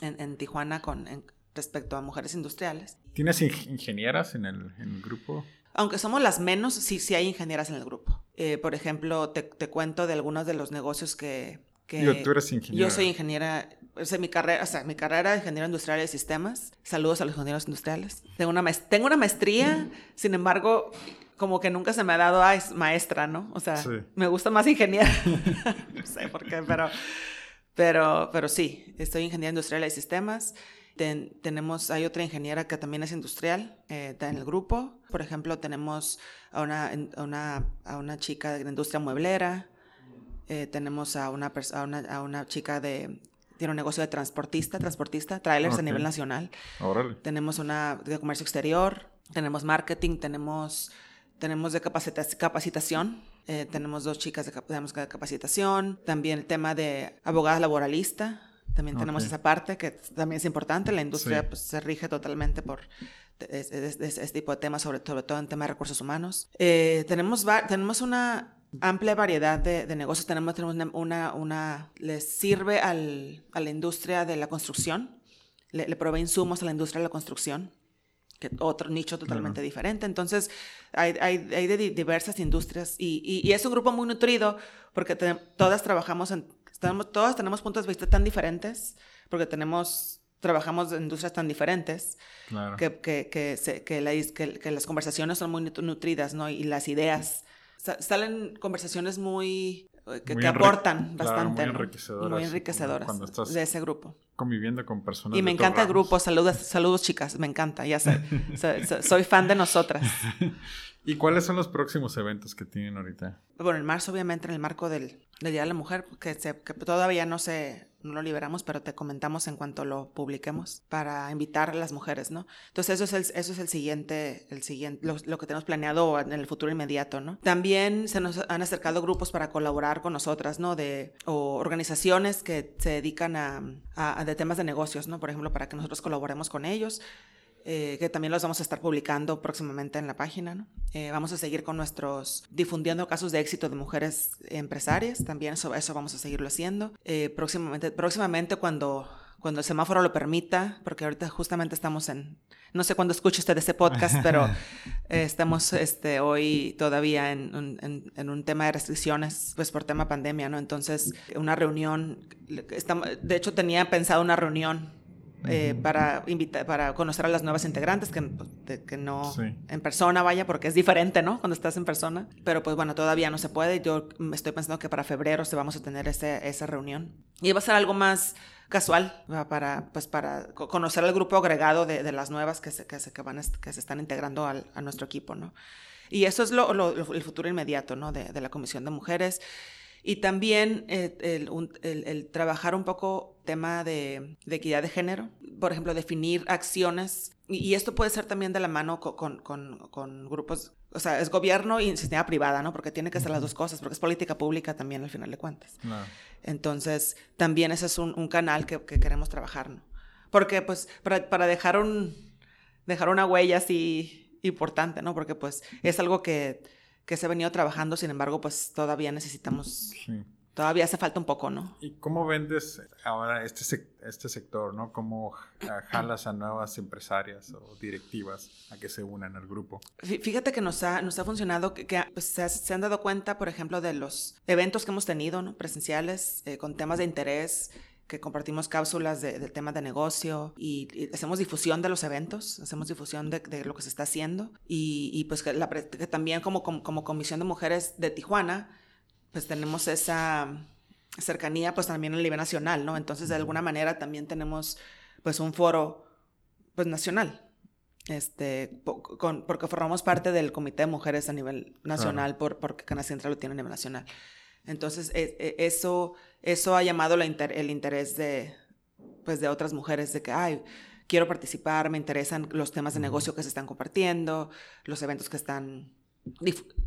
En, en Tijuana con en, respecto a mujeres industriales. ¿Tienes ingenieras en el, en el grupo? Aunque somos las menos, sí, sí hay ingenieras en el grupo. Eh, por ejemplo, te, te, cuento de algunos de los negocios que... que yo, tú eres ingeniera. Yo soy ingeniera, o sea, mi carrera, o sea, mi carrera de ingeniero industrial de sistemas. Saludos a los ingenieros industriales. Tengo una, tengo una maestría, sin embargo, como que nunca se me ha dado a maestra, ¿no? O sea, sí. me gusta más ingeniera. no sé por qué, pero, pero, pero sí, estoy ingeniera industrial de sistemas. Ten, tenemos, hay otra ingeniera que también es industrial, eh, está en el grupo. Por ejemplo, tenemos a una, a una, a una chica de la industria mueblera, eh, tenemos a una, a una, a una chica de, tiene un negocio de transportista, transportista, trailers okay. a nivel nacional. Órale. Tenemos una de comercio exterior, tenemos marketing, tenemos, tenemos de capacita capacitación. Eh, tenemos dos chicas de, tenemos de capacitación, también el tema de abogada laboralista, también tenemos okay. esa parte que también es importante. La industria sí. pues, se rige totalmente por este tipo de temas, sobre, sobre, todo en tema de recursos humanos. Eh, tenemos, tenemos una amplia variedad de, de negocios. Tenemos, tenemos una, una, una, les sirve al, a la industria de la construcción, le, le, provee insumos a la industria de la construcción, que otro nicho totalmente uh -huh. diferente. Entonces, hay, hay, hay, de diversas industrias y, y, y, es un grupo muy nutrido porque te, todas trabajamos en tenemos, todas tenemos puntos de vista tan diferentes, porque tenemos, trabajamos en industrias tan diferentes, claro. que, que, que, se, que, la, que, las conversaciones son muy nutridas, ¿no? Y las ideas, salen conversaciones muy, que, muy aportan claro, bastante. Muy enriquecedoras. Muy enriquecedoras de ese grupo. Conviviendo con personas. Y me encanta el grupo, saludos, saludos chicas, me encanta, ya sé, soy, soy fan de nosotras. ¿Y cuáles son los próximos eventos que tienen ahorita? Bueno, en marzo, obviamente, en el marco del, del Día de la Mujer, que, se, que todavía no se no lo liberamos, pero te comentamos en cuanto lo publiquemos para invitar a las mujeres, ¿no? Entonces, eso es el, eso es el siguiente, el siguiente lo, lo, que tenemos planeado en el futuro inmediato, ¿no? También se nos han acercado grupos para colaborar con nosotras, ¿no? De, o organizaciones que se dedican a, a, a de temas de negocios, ¿no? Por ejemplo, para que nosotros colaboremos con ellos. Eh, que también los vamos a estar publicando próximamente en la página. ¿no? Eh, vamos a seguir con nuestros, difundiendo casos de éxito de mujeres empresarias, también eso, eso vamos a seguirlo haciendo. Eh, próximamente, próximamente cuando, cuando el semáforo lo permita, porque ahorita justamente estamos en, no sé cuándo escuche usted este podcast, pero estamos este, hoy todavía en, en, en, un tema de restricciones, pues por tema pandemia, ¿no? Entonces, una reunión, estamos, de hecho tenía pensado una reunión eh, para invitar, para conocer a las nuevas integrantes, que, de, que no sí. en persona vaya, porque es diferente, ¿no? Cuando estás en persona. Pero pues bueno, todavía no se puede. Yo estoy pensando que para febrero se vamos a tener ese, esa reunión. Y va a ser algo más casual para, pues para conocer al grupo agregado de, de las nuevas que se, que se, que van, que se están integrando al, a nuestro equipo, ¿no? Y eso es lo, el futuro inmediato, ¿no? De, de la Comisión de Mujeres. Y también eh, el, el, trabajar un poco tema de, de, equidad de género, por ejemplo, definir acciones, y esto puede ser también de la mano con, con, con, grupos, o sea, es gobierno y sistema privada, ¿no? Porque tiene que ser las dos cosas, porque es política pública también al final de cuentas. No. Entonces, también ese es un, un canal que, que, queremos trabajar, ¿no? Porque, pues, para, para dejar, un, dejar una huella así importante, ¿no? Porque, pues, es algo que que se ha venido trabajando, sin embargo, pues todavía necesitamos, sí. Todavía hace falta un poco, ¿no? ¿Y cómo vendes ahora este, sec este sector, ¿no? ¿Cómo jalas a nuevas empresarias o directivas a que se unan al grupo? Fíjate que nos ha, nos ha funcionado, que, que pues, se, se, han dado cuenta, por ejemplo, de los eventos que hemos tenido, ¿no? Presenciales, eh, con temas de interés, que compartimos cápsulas del de tema de negocio y, y, hacemos difusión de los eventos, hacemos difusión de, de lo que se está haciendo y, y pues que, la, que también como, como, como, Comisión de Mujeres de Tijuana, pues tenemos esa cercanía pues también a nivel nacional, ¿no? Entonces de alguna manera también tenemos pues un foro pues nacional este, con, porque formamos parte del Comité de Mujeres a nivel nacional, por, porque Cana Central lo tiene a nivel nacional. Entonces, e, e, eso, eso ha llamado la el interés de, pues, de otras mujeres, de que, ay, quiero participar, me interesan los temas de negocio que se están compartiendo, los eventos que están,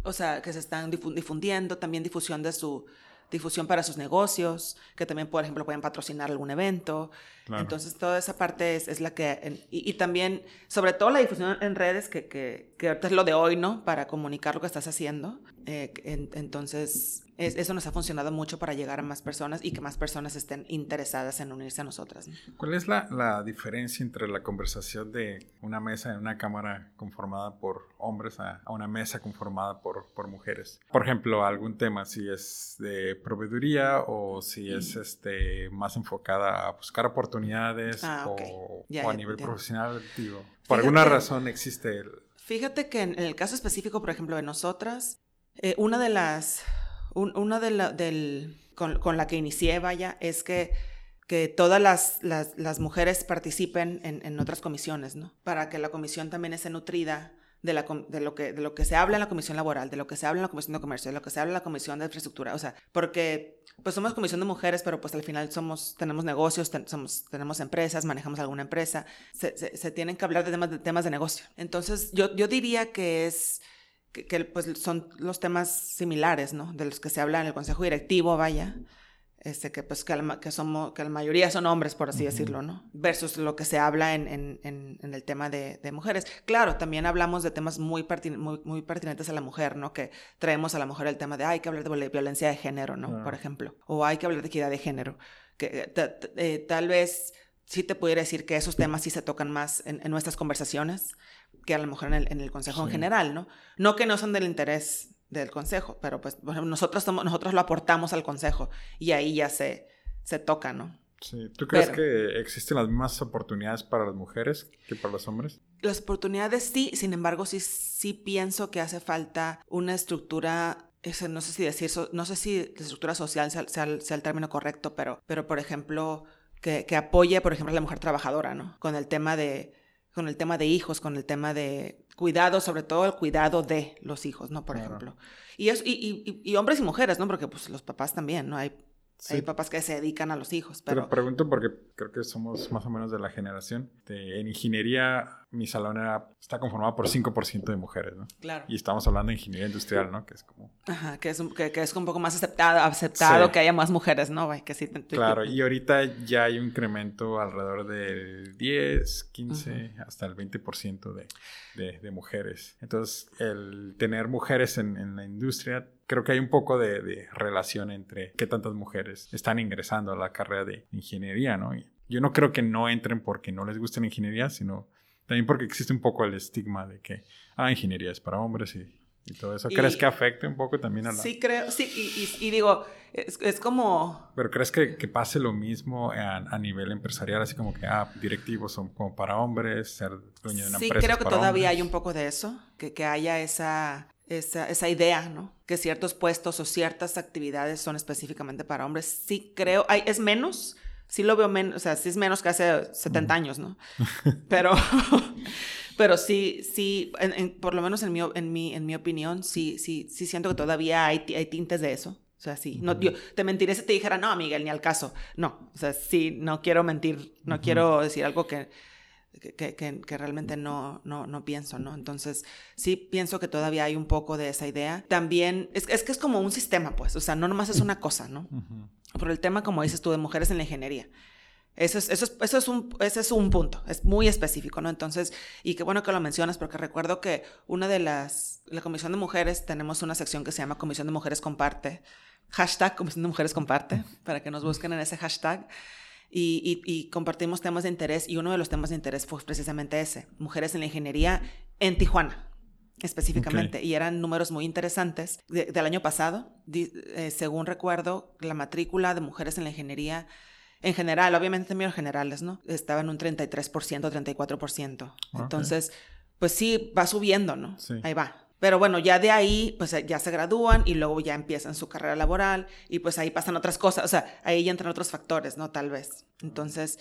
o sea, que se están difundiendo, también difusión de su difusión para sus negocios, que también, por ejemplo, pueden patrocinar algún evento. Entonces, toda esa parte es, es la que... Y, también, sobre todo la difusión en redes, que, que, que ahorita es lo de hoy, ¿no? Para comunicar lo que estás haciendo. Eh, entonces, eso nos ha funcionado mucho para llegar a más personas y que más personas estén interesadas en unirse a nosotras. ¿Cuál es la, la, diferencia entre la conversación de una mesa en una cámara conformada por hombres a, una mesa conformada por, por, mujeres? Por ejemplo, algún tema, si es de proveeduría o si es este, más enfocada a buscar oportunidades ah, o, a nivel profesional, digo. Por alguna razón existe. Fíjate que en el caso específico, por ejemplo, de nosotras, eh, una de las una de la, del, con, la que inicié, vaya, es que, que todas las, las, mujeres participen en, en, otras comisiones, ¿no? Para que la comisión también esté nutrida de, la, de, lo que, de lo que se habla en la comisión laboral, de lo que se habla en la comisión de comercio, de lo que se habla en la comisión de infraestructura, o sea, porque pues somos comisión de mujeres, pero pues al final somos, tenemos negocios, tenemos empresas, manejamos alguna empresa, se, tienen que hablar de temas, de temas de negocio. Entonces, yo, yo diría que es que, pues son los temas similares, ¿no? De los que se habla en el consejo directivo, vaya. Este, que pues que, que, somos, que la mayoría son hombres, por así decirlo, ¿no? Versus lo que se habla en, en, en, el tema de, de, mujeres. Claro, también hablamos de temas muy, muy, muy, pertinentes a la mujer, ¿no? Que traemos a la mujer el tema de hay que hablar de violencia de género, ¿no? Por ejemplo. O hay que hablar de equidad de género. Que eh, tal vez sí te pudiera decir que esos temas sí se tocan más en, nuestras conversaciones que a lo mejor en el, en el consejo en general, ¿no? No que no son del interés del consejo, pero pues nosotros, nosotros lo aportamos al consejo y ahí ya se, se toca, ¿no? Sí. ¿Tú crees que existen las mismas oportunidades para las mujeres que para los hombres? Las oportunidades sí, sin embargo, sí, sí pienso que hace falta una estructura no sé si decir, no sé si la estructura social sea, sea, el término correcto, pero, pero por ejemplo, que, que, apoye, por ejemplo, a la mujer trabajadora, ¿no? Con el tema de, con el tema de hijos, con el tema de cuidado, sobre todo el cuidado de los hijos, ¿no? Por ejemplo. Y, es, y, y, y, hombres y mujeres, ¿no? Porque pues los papás también, ¿no? Hay hay papás que se dedican a los hijos, pero... Te pregunto porque creo que somos más o menos de la generación. en ingeniería, mi salón era, está conformado por 5% de mujeres, ¿no? Claro. Y estamos hablando de ingeniería industrial, ¿no? Que es como... Ajá, que es un, que, es un poco más aceptado, aceptado que haya más mujeres, ¿no? Que sí, claro, y ahorita ya hay un incremento alrededor del 10, 15, hasta el 20% de, de, de, mujeres. Entonces, el tener mujeres en, en la industria creo que hay un poco de, relación entre qué tantas mujeres están ingresando a la carrera de ingeniería, ¿no? Y yo no creo que no entren porque no les guste la ingeniería, sino también porque existe un poco el estigma de que, ah, ingeniería es para hombres y, todo eso. ¿Crees que afecte un poco también a la...? Sí, creo, sí, y, digo, es, como... Pero ¿crees que, que pase lo mismo a, nivel empresarial? Así como que, ah, directivos son como para hombres, ser dueño de una empresa. Sí, creo que todavía hay un poco de eso, que, que haya esa esa, esa, idea, ¿no? Que ciertos puestos o ciertas actividades son específicamente para hombres. Sí creo, hay, es menos, sí lo veo menos, o sea, sí es menos que hace 70 años, ¿no? Pero, pero sí, sí, por lo menos en mi, en mi, en mi opinión, sí, sí, sí siento que todavía hay, hay tintes de eso. O sea, sí, no, yo te mentiré si te dijera, no, Miguel, ni al caso. No, o sea, sí, no quiero mentir, no quiero decir algo que, que, que, realmente no, no, no, pienso, ¿no? Entonces, sí pienso que todavía hay un poco de esa idea. También, es, es que es como un sistema, pues, o sea, no nomás es una cosa, ¿no? Por el tema, como dices tú, de mujeres en la ingeniería. Eso es, eso, es, eso es un, ese es un punto, es muy específico, ¿no? Entonces, y qué bueno que lo mencionas, porque recuerdo que una de las, la Comisión de Mujeres, tenemos una sección que se llama Comisión de Mujeres Comparte, hashtag Comisión de Mujeres Comparte, para que nos busquen en ese hashtag y, compartimos temas de interés y uno de los temas de interés fue precisamente ese, mujeres en la ingeniería en Tijuana específicamente, y eran números muy interesantes. del año pasado, eh, según recuerdo, la matrícula de mujeres en la ingeniería en general, obviamente en términos generales, ¿no? Estaba en un 33%, 34%. Entonces, pues sí, va subiendo, ¿no? Ahí va. Pero bueno, ya de ahí, pues ya se gradúan y luego ya empiezan su carrera laboral y pues ahí pasan otras cosas, o sea, ahí ya entran otros factores, ¿no? Tal vez. Entonces,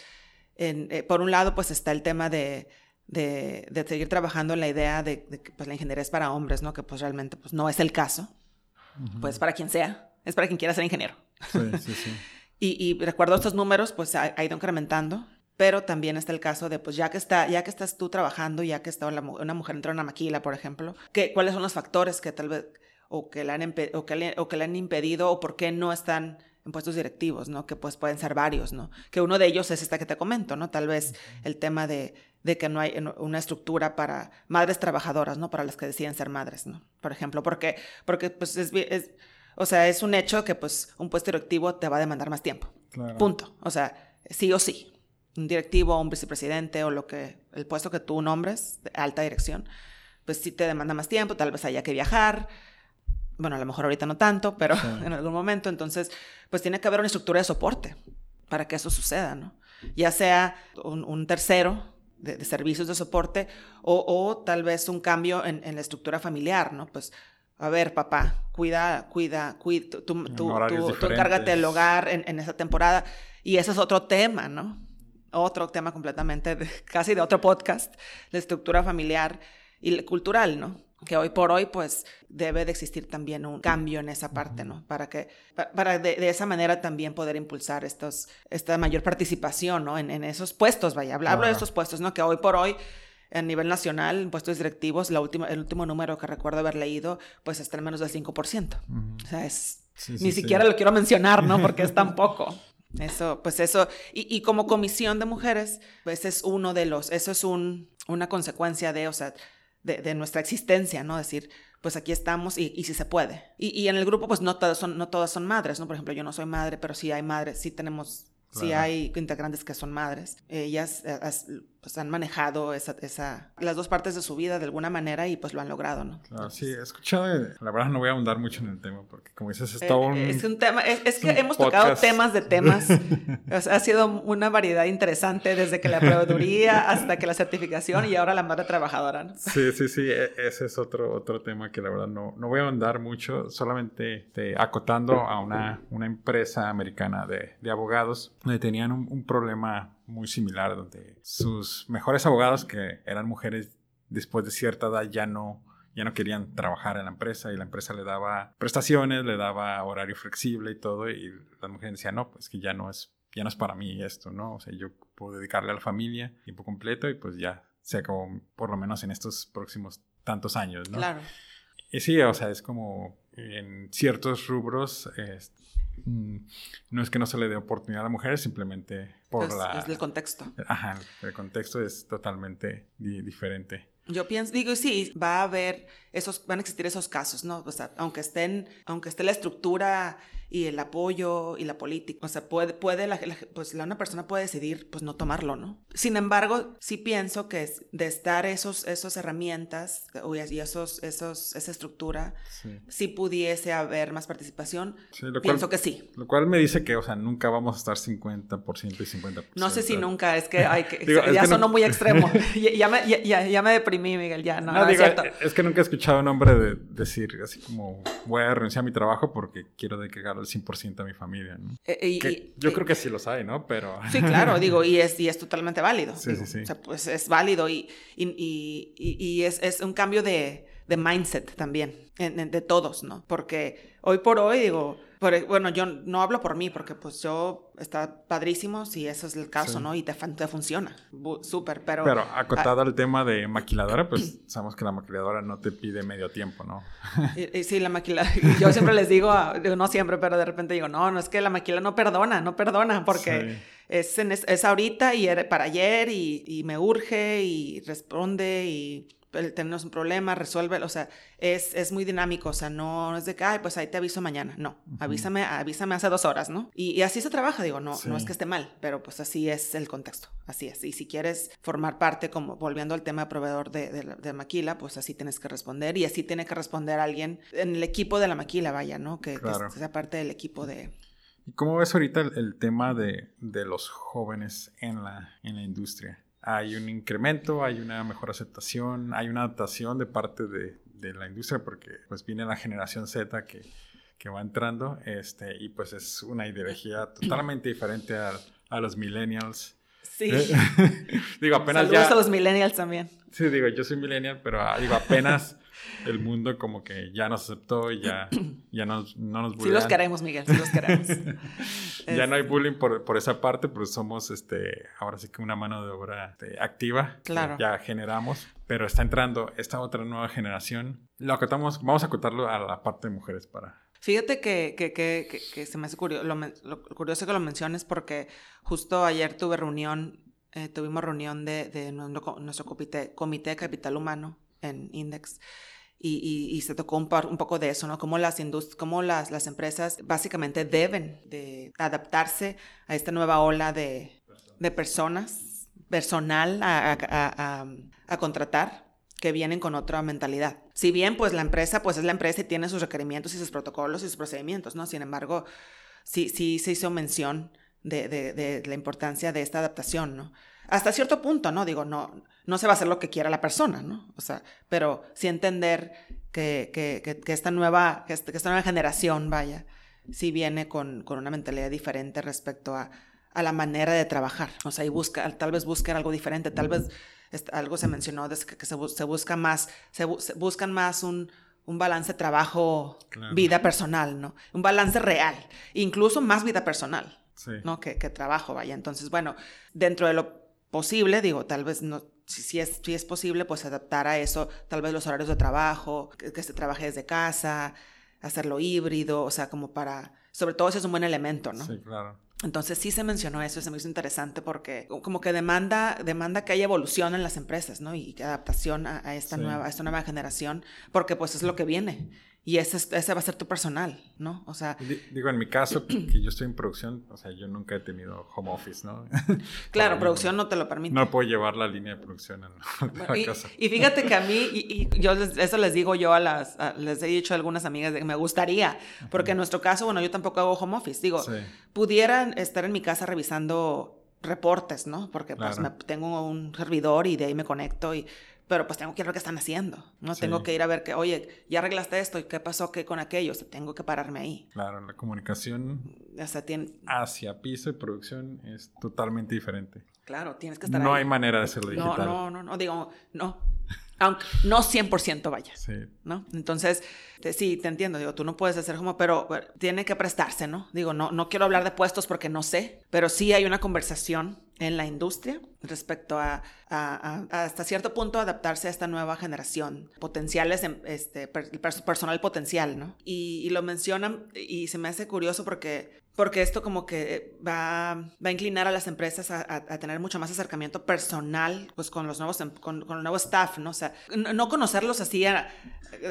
en, eh, por un lado, pues está el tema de, de, de seguir trabajando en la idea de, de, que pues, la ingeniería es para hombres, ¿no? Que pues realmente pues, no es el caso. Pues para quien sea, es para quien quiera ser ingeniero. Sí, sí, sí. y, y recuerdo estos números, pues ha, ha, ido incrementando, pero también está el caso de, pues ya que, está, ya que estás tú trabajando, ya que está la, una mujer entró en una maquila, por ejemplo, que, ¿cuáles son los factores que tal vez, o que le han, o que le, o que le han impedido, o por qué no están en puestos directivos, ¿no? Que pues pueden ser varios, ¿no? Que uno de ellos es esta que te comento, ¿no? Tal vez el tema de, de que no hay una estructura para madres trabajadoras, ¿no? Para las que deciden ser madres, ¿no? Por ejemplo, porque, porque pues es, es o sea, es un hecho que pues un puesto directivo te va a demandar más tiempo. Claro. Punto. O sea, sí o sí. Un directivo, un vicepresidente o lo que, el puesto que tú nombres, de alta dirección, pues sí te demanda más tiempo, tal vez haya que viajar. Bueno, a lo mejor ahorita no tanto, pero sí. en algún momento. Entonces, pues tiene que haber una estructura de soporte para que eso suceda, ¿no? Ya sea un, un tercero de, de, servicios de soporte o, o, tal vez un cambio en, en la estructura familiar, ¿no? Pues a ver, papá, cuida, cuida, cuida tú, tú, tú, tú encárgate del hogar en, en, esa temporada. Y ese es otro tema, ¿no? Otro tema completamente, de, casi de otro podcast, la estructura familiar y cultural, ¿no? Que hoy por hoy, pues, debe de existir también un cambio en esa parte, ¿no? Para que, para de, de esa manera también poder impulsar estos, esta mayor participación, ¿no? En, en esos puestos, vaya, hablo, hablo de estos puestos, ¿no? Que hoy por hoy a nivel nacional, en puestos directivos, la última, el último número que recuerdo haber leído, pues está en menos del 5%. Uh -huh. O sea, es, sí, sí, ni sí. siquiera lo quiero mencionar, ¿no? Porque es tan poco. Eso, pues eso, y, y, como comisión de mujeres, pues es uno de los, eso es un, una consecuencia de, o sea, de, de nuestra existencia, ¿no? Decir, pues aquí estamos y, y si se puede. Y, y, en el grupo, pues no todas, son, no todas son madres, ¿no? Por ejemplo, yo no soy madre, pero sí hay madres, sí tenemos Claro. Sí hay integrantes que son madres. Ellas eh, pues, han manejado esa, esa, las dos partes de su vida de alguna manera y pues lo han logrado, ¿no? Claro, sí, he escuchado, la verdad no voy a ahondar mucho en el tema porque como dices es todo un... Eh, es un tema, es, es que hemos podcast. tocado temas de temas, o sea, ha sido una variedad interesante desde que la proveeduría hasta que la certificación y ahora la madre trabajadora, ¿no? Sí, sí, sí, ese es otro, otro tema que la verdad no, no voy a ahondar mucho, solamente te, acotando a una, una empresa americana de, de abogados donde tenían un, un, problema muy similar, donde sus mejores abogados, que eran mujeres después de cierta edad, ya no, ya no querían trabajar en la empresa y la empresa le daba prestaciones, le daba horario flexible y todo, y las mujeres decían, no, pues que ya no es, ya no es para mí esto, ¿no? O sea, yo puedo dedicarle a la familia tiempo completo y pues ya se acabó, por lo menos en estos próximos tantos años, ¿no? Claro. Y sí, o sea, es como en ciertos rubros, eh, no es que no se le dé oportunidad a mujeres, simplemente por la... Es el contexto. Ajá, el contexto es totalmente di diferente. Yo pienso, digo, sí, va a haber esos, van a existir esos casos, ¿no? O sea, aunque estén, aunque esté la estructura y el apoyo y la política, o sea, puede, puede la, la, pues la, una persona puede decidir, pues no tomarlo, ¿no? Sin embargo, sí pienso que es de estar esos, esos herramientas y esos, esos, esa estructura, sí. si pudiese haber más participación, sí, pienso cual, que sí. Lo cual me dice que, o sea, nunca vamos a estar 50% y 50%. No sé si nunca, es que, hay que digo, ya sonó no... muy extremo. ya, me, ya, ya, me deprimí, Miguel, ya, no, no, no digo, es cierto. Es que nunca he escuchado a un hombre de decir así como, voy a renunciar a mi trabajo porque quiero dedicar al 100% a mi familia, ¿no? Eh, y, que yo y, creo que sí los hay, ¿no? Pero... Sí, claro, digo, y es, y es totalmente válido. Sí, digo, sí, sí. O sea, pues es válido y, y, y es, es, un cambio de, de mindset también, en, en, de todos, ¿no? Porque hoy por hoy, digo, por, e, bueno, yo no hablo por mí, porque pues yo está padrísimo si eso es el caso, sí. ¿no? Y te, te funciona, súper, pero... Pero acotado al tema de maquiladora, pues sabemos que la maquiladora no te pide medio tiempo, ¿no? y, y sí, la maquiladora, yo siempre les digo, digo, no siempre, pero de repente digo, no, no es que la maquila no perdona, no perdona, porque... Sí. Es, en, es, ahorita y para ayer y, y me urge y responde y tenemos un problema, resuelve, o sea, es, es muy dinámico, o sea, no, es de que, ay, pues ahí te aviso mañana, no, uh -huh. avísame, avísame hace dos horas, ¿no? Y, y así se trabaja, digo, no, sí. no es que esté mal, pero pues así es el contexto, así es. Y si quieres formar parte, como volviendo al tema de proveedor de, de, de maquila, pues así tienes que responder y así tiene que responder alguien en el equipo de la maquila, vaya, ¿no? Que, claro. que sea parte del equipo de... ¿Y cómo ves ahorita el, el tema de, de, los jóvenes en la, en la industria? Hay un incremento, hay una mejor aceptación, hay una adaptación de parte de, de la industria porque pues viene la generación Z que, que, va entrando este, y pues es una ideología totalmente diferente a, a los millennials. Sí. digo, apenas Saludos ya... a los millennials también. Sí, digo, yo soy millennial, pero ah, digo, apenas el mundo como que ya nos aceptó y ya, ya nos, no nos Sí bullean. los queremos, Miguel, sí los queremos. Ya no hay bullying por, por esa parte, pero somos este, ahora sí que una mano de obra este, activa. Claro. Ya generamos, pero está entrando esta otra nueva generación. Lo acotamos, vamos a acotarlo a la parte de mujeres para. Fíjate que, que, que, se me hace curioso, lo, curioso que lo menciones porque justo ayer tuve reunión, eh, tuvimos reunión de, nuestro, comité, comité de capital humano en Index y, se tocó un, par- un poco de eso, ¿no? Cómo las, indust- cómo las, las empresas básicamente deben de adaptarse a esta nueva ola de, de personas, personal a- a- a contratar que vienen con otra mentalidad. Si bien, pues la empresa, pues es la empresa y tiene sus requerimientos y sus protocolos y sus procedimientos, ¿no? Sin embargo, sí, sí se hizo mención de, de- de la importancia de esta adaptación, ¿no? Hasta cierto punto, ¿no? Digo, no, no se va a hacer lo que quiera la persona, ¿no? O sea, pero sí entender que, que, que- que esta, nueva, que esta, nueva generación, vaya, sí viene con, con una mentalidad diferente respecto a, a la manera de trabajar. O sea, y busca, tal vez busquen algo diferente, tal vez algo se mencionó, de que, se, se busca más, se, bu- se buscan más un, un balance Claro. trabajo-vida personal, ¿no? Un balance real, incluso más vida personal. Sí. ¿no? Que, que trabajo, vaya. Entonces, bueno, dentro de lo posible, digo, tal vez no, si, si es, si es posible, pues adaptar a eso, tal vez los horarios de trabajo, que, que se trabaje desde casa, hacerlo híbrido, o sea, como para, sobre todo ese es un buen elemento, ¿no? Sí, claro. Entonces sí se mencionó eso, y se me hizo interesante porque como que demanda, demanda que haya evolución en las empresas, ¿no? Y que adaptación a, a esta Sí. nueva, a esta nueva generación, porque pues es lo que viene. Y ese, es- ese va a ser tu personal, ¿no? O sea, Di- Digo, en mi caso, que yo estoy en producción, o sea, yo nunca he tenido home office, ¿no? claro, producción no te lo permite. No puedo llevar la línea de producción a la Bueno, y, casa. y fíjate que a mí, y, y yo les- eso les digo yo a las, a- les he dicho a algunas amigas de que me gustaría, porque en nuestro caso, bueno, yo tampoco hago home office, digo, Sí. pudieran estar en mi casa revisando reportes, ¿no? Porque pues me- tengo un servidor y de ahí me conecto y... Pero pues tengo que ir a ver qué están haciendo, ¿no? Sí. Tengo que ir a ver que, oye, ya arreglaste esto y qué pasó que con aquello, o sea, tengo que pararme ahí. Claro, la comunicación O sea, tien- hacia piso y producción es totalmente diferente. claro, tienes que estar No ahí. hay manera de hacerlo no, digital. no, no, no, digo, no. Aunque no 100% vaya. Sí, ¿no? Entonces, te- sí, te entiendo, digo, tú no puedes hacer como, pero bueno, tiene que prestarse, ¿no? Digo, no, no quiero hablar de puestos porque no sé, pero sí hay una conversación en la industria respecto a, hasta cierto punto adaptarse a esta nueva generación, potenciales, este, per- per- personal potencial, ¿no? Y lo mencionan y se me hace curioso porque porque esto como que va, va a inclinar a las empresas a, a- a tener mucho más acercamiento personal pues con los nuevos em- con, con el nuevo staff, ¿no? O sea, no, no conocerlos así a,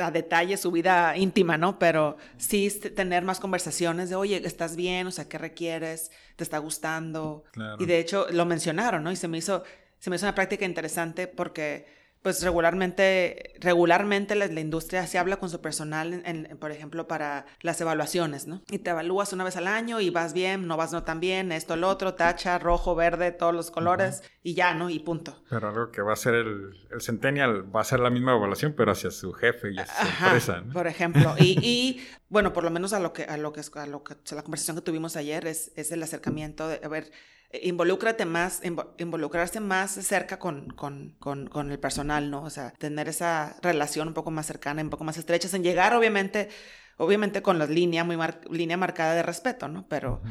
a detalle su vida íntima, ¿no? Pero sí tener más conversaciones de, oye, ¿estás bien? O sea, ¿qué requieres? ¿Te está gustando? claro. Y de hecho lo mencionaron, ¿no? Y se me hizo, se me hizo una práctica interesante porque, pues regularmente, regularmente la, la industria se habla con su personal, en, en, por ejemplo, para las evaluaciones, ¿no? Y te evalúas una vez al año y vas bien, no vas no tan bien, esto, lo otro, tacha, rojo, verde, todos los colores y ya, ¿no? Y punto. Pero algo que va a ser el, el Centennial va a ser la misma evaluación, pero hacia su jefe y hacia su empresa. ¿no? por ejemplo. Y, y, bueno, por lo menos a lo que, a lo que, a lo que, a la conversación que tuvimos ayer es, es el acercamiento de, a ver, involúcrate más, invo- involucrarse más cerca con, con, con, con el personal, ¿no? O sea, tener esa relación un poco más cercana, un poco más estrecha, sin llegar, obviamente, obviamente con la línea muy mar- línea marcada de respeto, ¿no? Pero,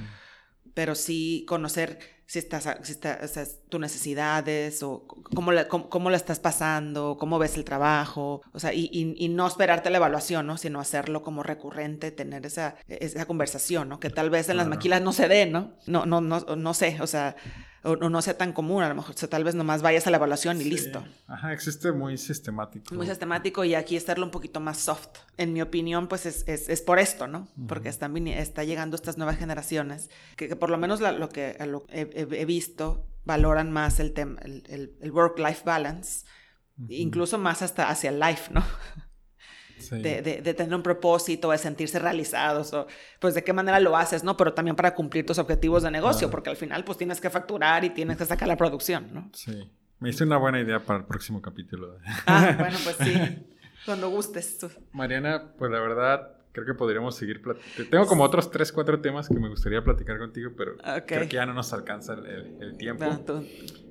pero sí conocer si estás, si está- o sea, tus necesidades o cómo la, cómo, cómo la estás pasando, cómo ves el trabajo, o sea, y, y- y no esperarte la evaluación, ¿no? Sino hacerlo como recurrente, tener esa, esa conversación, ¿no? Que tal vez en las maquilas no se dé, ¿no? No, no, no, no sé, o sea, o, o no sea tan común, a lo mejor, o sea, tal vez nomás vayas a la evaluación y Sí. listo. Ajá, existe muy sistemático. Muy sistemático y aquí hacerlo un poquito más soft. En mi opinión, pues es, es, es por esto, ¿no? Porque están, está llegando estas nuevas generaciones que, que por lo menos la- lo que lo- he, he- he visto valoran más el tema, el, el- el work-life balance, Ujú. incluso más hasta hacia el life, ¿no? Sí. De, de- de tener un propósito, de sentirse realizados, o pues de qué manera lo haces, ¿no? Pero también para cumplir tus objetivos de negocio, porque al final pues tienes que facturar y tienes que sacar la producción, ¿no? Sí. Me hice una buena idea para el próximo capítulo. Ah, bueno, pues sí, cuando gustes. tú. Mariana, pues la verdad, creo que podríamos seguir platicando. Tengo como otros tres, cuatro temas que me gustaría platicar contigo, pero creo que ya no nos alcanza el, tiempo.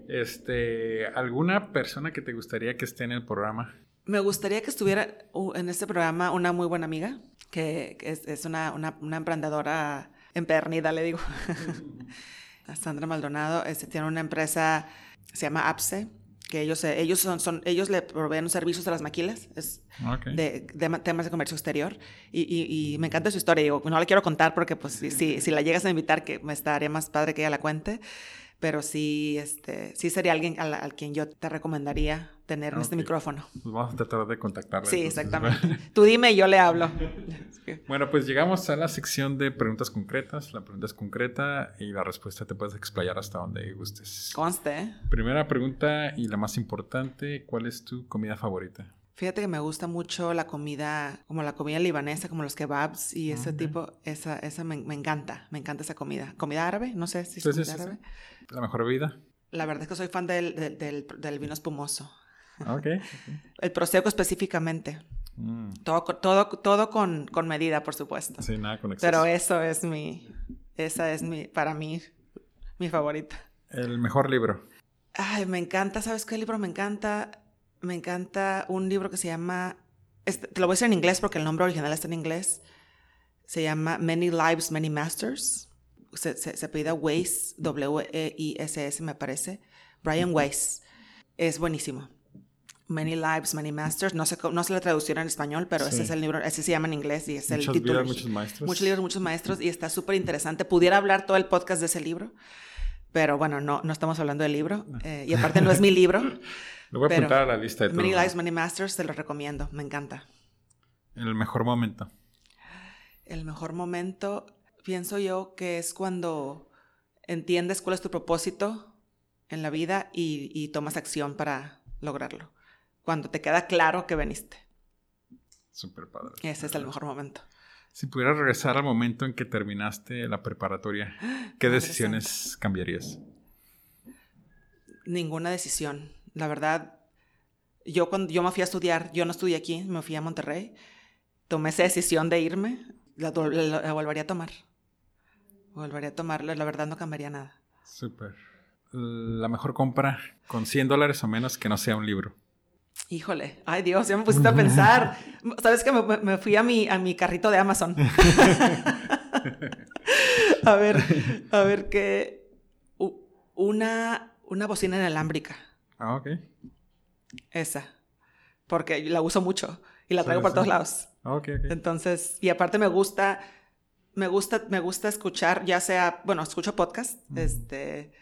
Este, ¿Alguna persona que te gustaría que esté en el programa? Me gustaría que estuviera en este programa una muy buena amiga, que, es, una, una, emprendedora empernida, le digo. Sandra Maldonado este, tiene una empresa, se llama APSE, que ellos, eh, ellos, son, son, ellos le proveen servicios a las maquilas es de, temas de comercio exterior. Y, y, me encanta su historia. Digo, no la quiero contar porque pues, si, si, la llegas a invitar, que me estaría más padre que ella la cuente pero sí, este, sí sería alguien al, quien yo te recomendaría tener en este micrófono. Pues vamos a tratar de contactarla. Sí, exactamente. Tú dime y yo le hablo. bueno, pues llegamos a la sección de preguntas concretas. La pregunta es concreta y la respuesta te puedes explayar hasta donde gustes. Conste. Primera pregunta y la más importante, ¿cuál es tu comida favorita? Fíjate que me gusta mucho la comida, como la comida libanesa, como los kebabs y ese tipo, esa, esa me, encanta, me encanta esa comida. ¿Comida árabe? No sé si es comida árabe. ¿La mejor bebida? La verdad es que soy fan del, del, del, vino espumoso. Ah, ok. El prosecco específicamente. Mm. Todo, todo, todo con, con, medida, por supuesto. Sí, nada con exceso. Pero eso es mi, esa es mi, para mí, mi favorita. El mejor libro. Ay, me encanta, ¿sabes qué libro me encanta? me encanta un libro que se llama, este, te lo voy a decir en inglés porque el nombre original está en inglés, se llama Many Lives, Many Masters, se, se, pide Weiss, W-E-I-S-S me parece, Brian Weiss, es buenísimo. Many Lives, Many Masters. No sé, no sé la traducción en español, pero ese es el libro, ese se llama en inglés y es el título. muchos maestros. Muchos libros, muchos maestros y está súper interesante. Pudiera hablar todo el podcast de ese libro, pero bueno, no, no estamos hablando del libro eh, y aparte no es mi libro. Lo voy a apuntar a la lista de Many Lives, Many Masters, te lo recomiendo, me encanta. El mejor momento. El mejor momento, pienso yo que es cuando entiendes cuál es tu propósito en la vida y, tomas acción para lograrlo. Cuando te queda claro que veniste. Súper padre. Ese es el mejor momento. Si pudieras regresar al momento en que terminaste la preparatoria, ¿qué decisiones cambiarías? Ninguna decisión. La verdad, yo cuando yo me fui a estudiar, yo no estudié aquí, me fui a Monterrey, tomé esa decisión de irme, la, volvería a tomar. Volvería a tomarla, la verdad no cambiaría nada. Súper. La mejor compra con 100 dólares o menos que no sea un libro. Híjole, ay Dios, ya me pusiste a pensar. ¿Sabes que me, fui a mi, a mi carrito de Amazon? a ver, a ver qué. Una, una bocina inalámbrica. Ah, ok. Esa. Porque la uso mucho y la traigo por todos lados. Ah, ok, ok. Entonces, y aparte me gusta, me gusta, me gusta escuchar, ya sea, bueno, escucho podcast, este...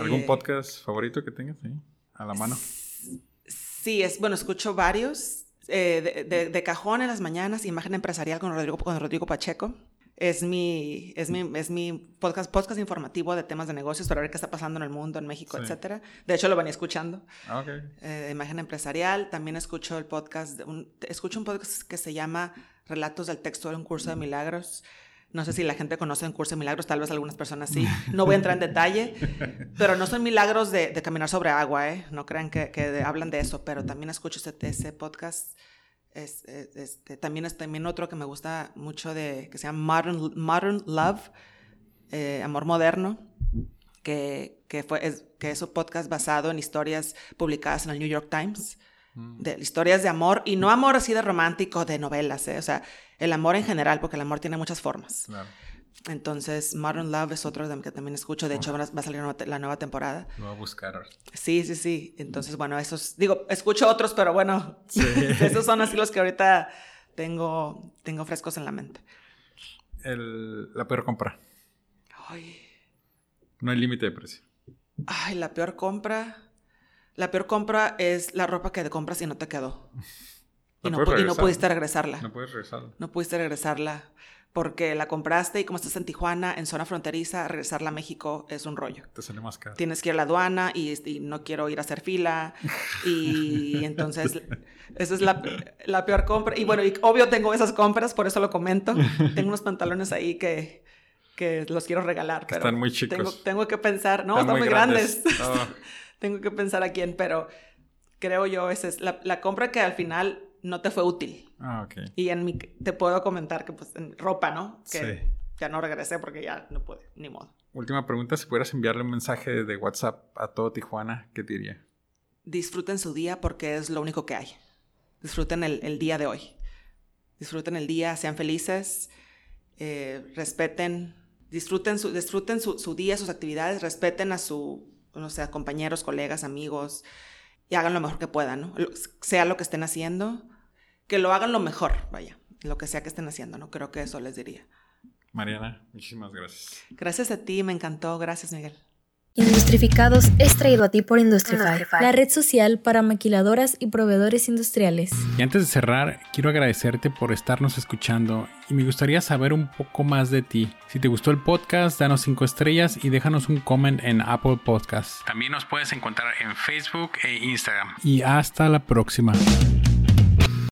¿Algún eh, podcast favorito que tengas ahí? A la mano. Sí, es, bueno, escucho varios. Eh, de, de, cajón en las mañanas, Imagen Empresarial con Rodrigo, con Rodrigo Pacheco es mi, es mi, es mi podcast, podcast informativo de temas de negocios para ver qué está pasando en el mundo, en México, etc. etcétera. De hecho, lo venía escuchando. Ah, okay. Eh, imagen empresarial. También escucho el podcast, un, escucho un podcast que se llama Relatos del texto de un curso de milagros. No sé si la gente conoce un curso de milagros, tal vez algunas personas sí. No voy a entrar en detalle, pero no son milagros de, de caminar sobre agua, ¿eh? No crean que, que hablan de eso, pero también escucho ese, ese podcast es, este, también es también otro que me gusta mucho de que se llama Modern, Modern Love, eh, Amor Moderno, que, que, fue, es, que es un podcast basado en historias publicadas en el New York Times, mm. de historias de amor, y no amor así de romántico, de novelas, ¿eh? o sea, el amor en general, porque el amor tiene muchas formas. Claro. Entonces, Modern Love es otro que también escucho. De hecho, va a salir la nueva temporada. Lo voy a buscar. Sí, sí, sí. Entonces, bueno, esos... Digo, escucho otros, pero bueno, esos son así los que ahorita tengo, tengo frescos en la mente. El, la peor compra. Ay. No hay límite de precio. Ay, la peor compra... La peor compra es la ropa que te compras y no te quedó. y, no, y no pudiste regresarla. No puedes regresarla. No pudiste regresarla porque la compraste y como estás en Tijuana, en zona fronteriza, regresarla a México es un rollo. Te sale más caro. Tienes que ir a la aduana y, no quiero ir a hacer fila. Y entonces, esa es la, la, peor compra. Y bueno, y obvio tengo esas compras, por eso lo comento. Tengo unos pantalones ahí que, que los quiero regalar. Pero están muy chicos. Tengo, tengo que pensar, no, están, muy grandes. Oh. tengo que pensar a quién, pero creo yo, esa es la, la compra que al final no te fue útil. Ah, ok. Y en mi, te puedo comentar que pues en ropa, ¿no? Que Sí. ya no regresé porque ya no pude, ni modo. Última pregunta, si pudieras enviarle un mensaje de WhatsApp a todo Tijuana, ¿qué te diría? Disfruten su día porque es lo único que hay. Disfruten el, el día de hoy. Disfruten el día, sean felices, eh, respeten, disfruten, su, disfruten su, su día, sus actividades, respeten a su, no sé, compañeros, colegas, amigos y hagan lo mejor que puedan, ¿no? Sea lo que estén haciendo, que lo hagan lo mejor, vaya, lo que sea que estén haciendo, ¿no? Creo que eso les diría. Mariana, muchísimas gracias. Gracias a ti, me encantó. Gracias, Miguel. Industrificados es traído a ti por Industrify. La red social para maquiladoras y proveedores industriales. Y antes de cerrar, quiero agradecerte por estarnos escuchando y me gustaría saber un poco más de ti. Si te gustó el podcast, danos 5 estrellas y déjanos un comment en Apple Podcasts. También nos puedes encontrar en Facebook e Instagram. Y hasta la próxima.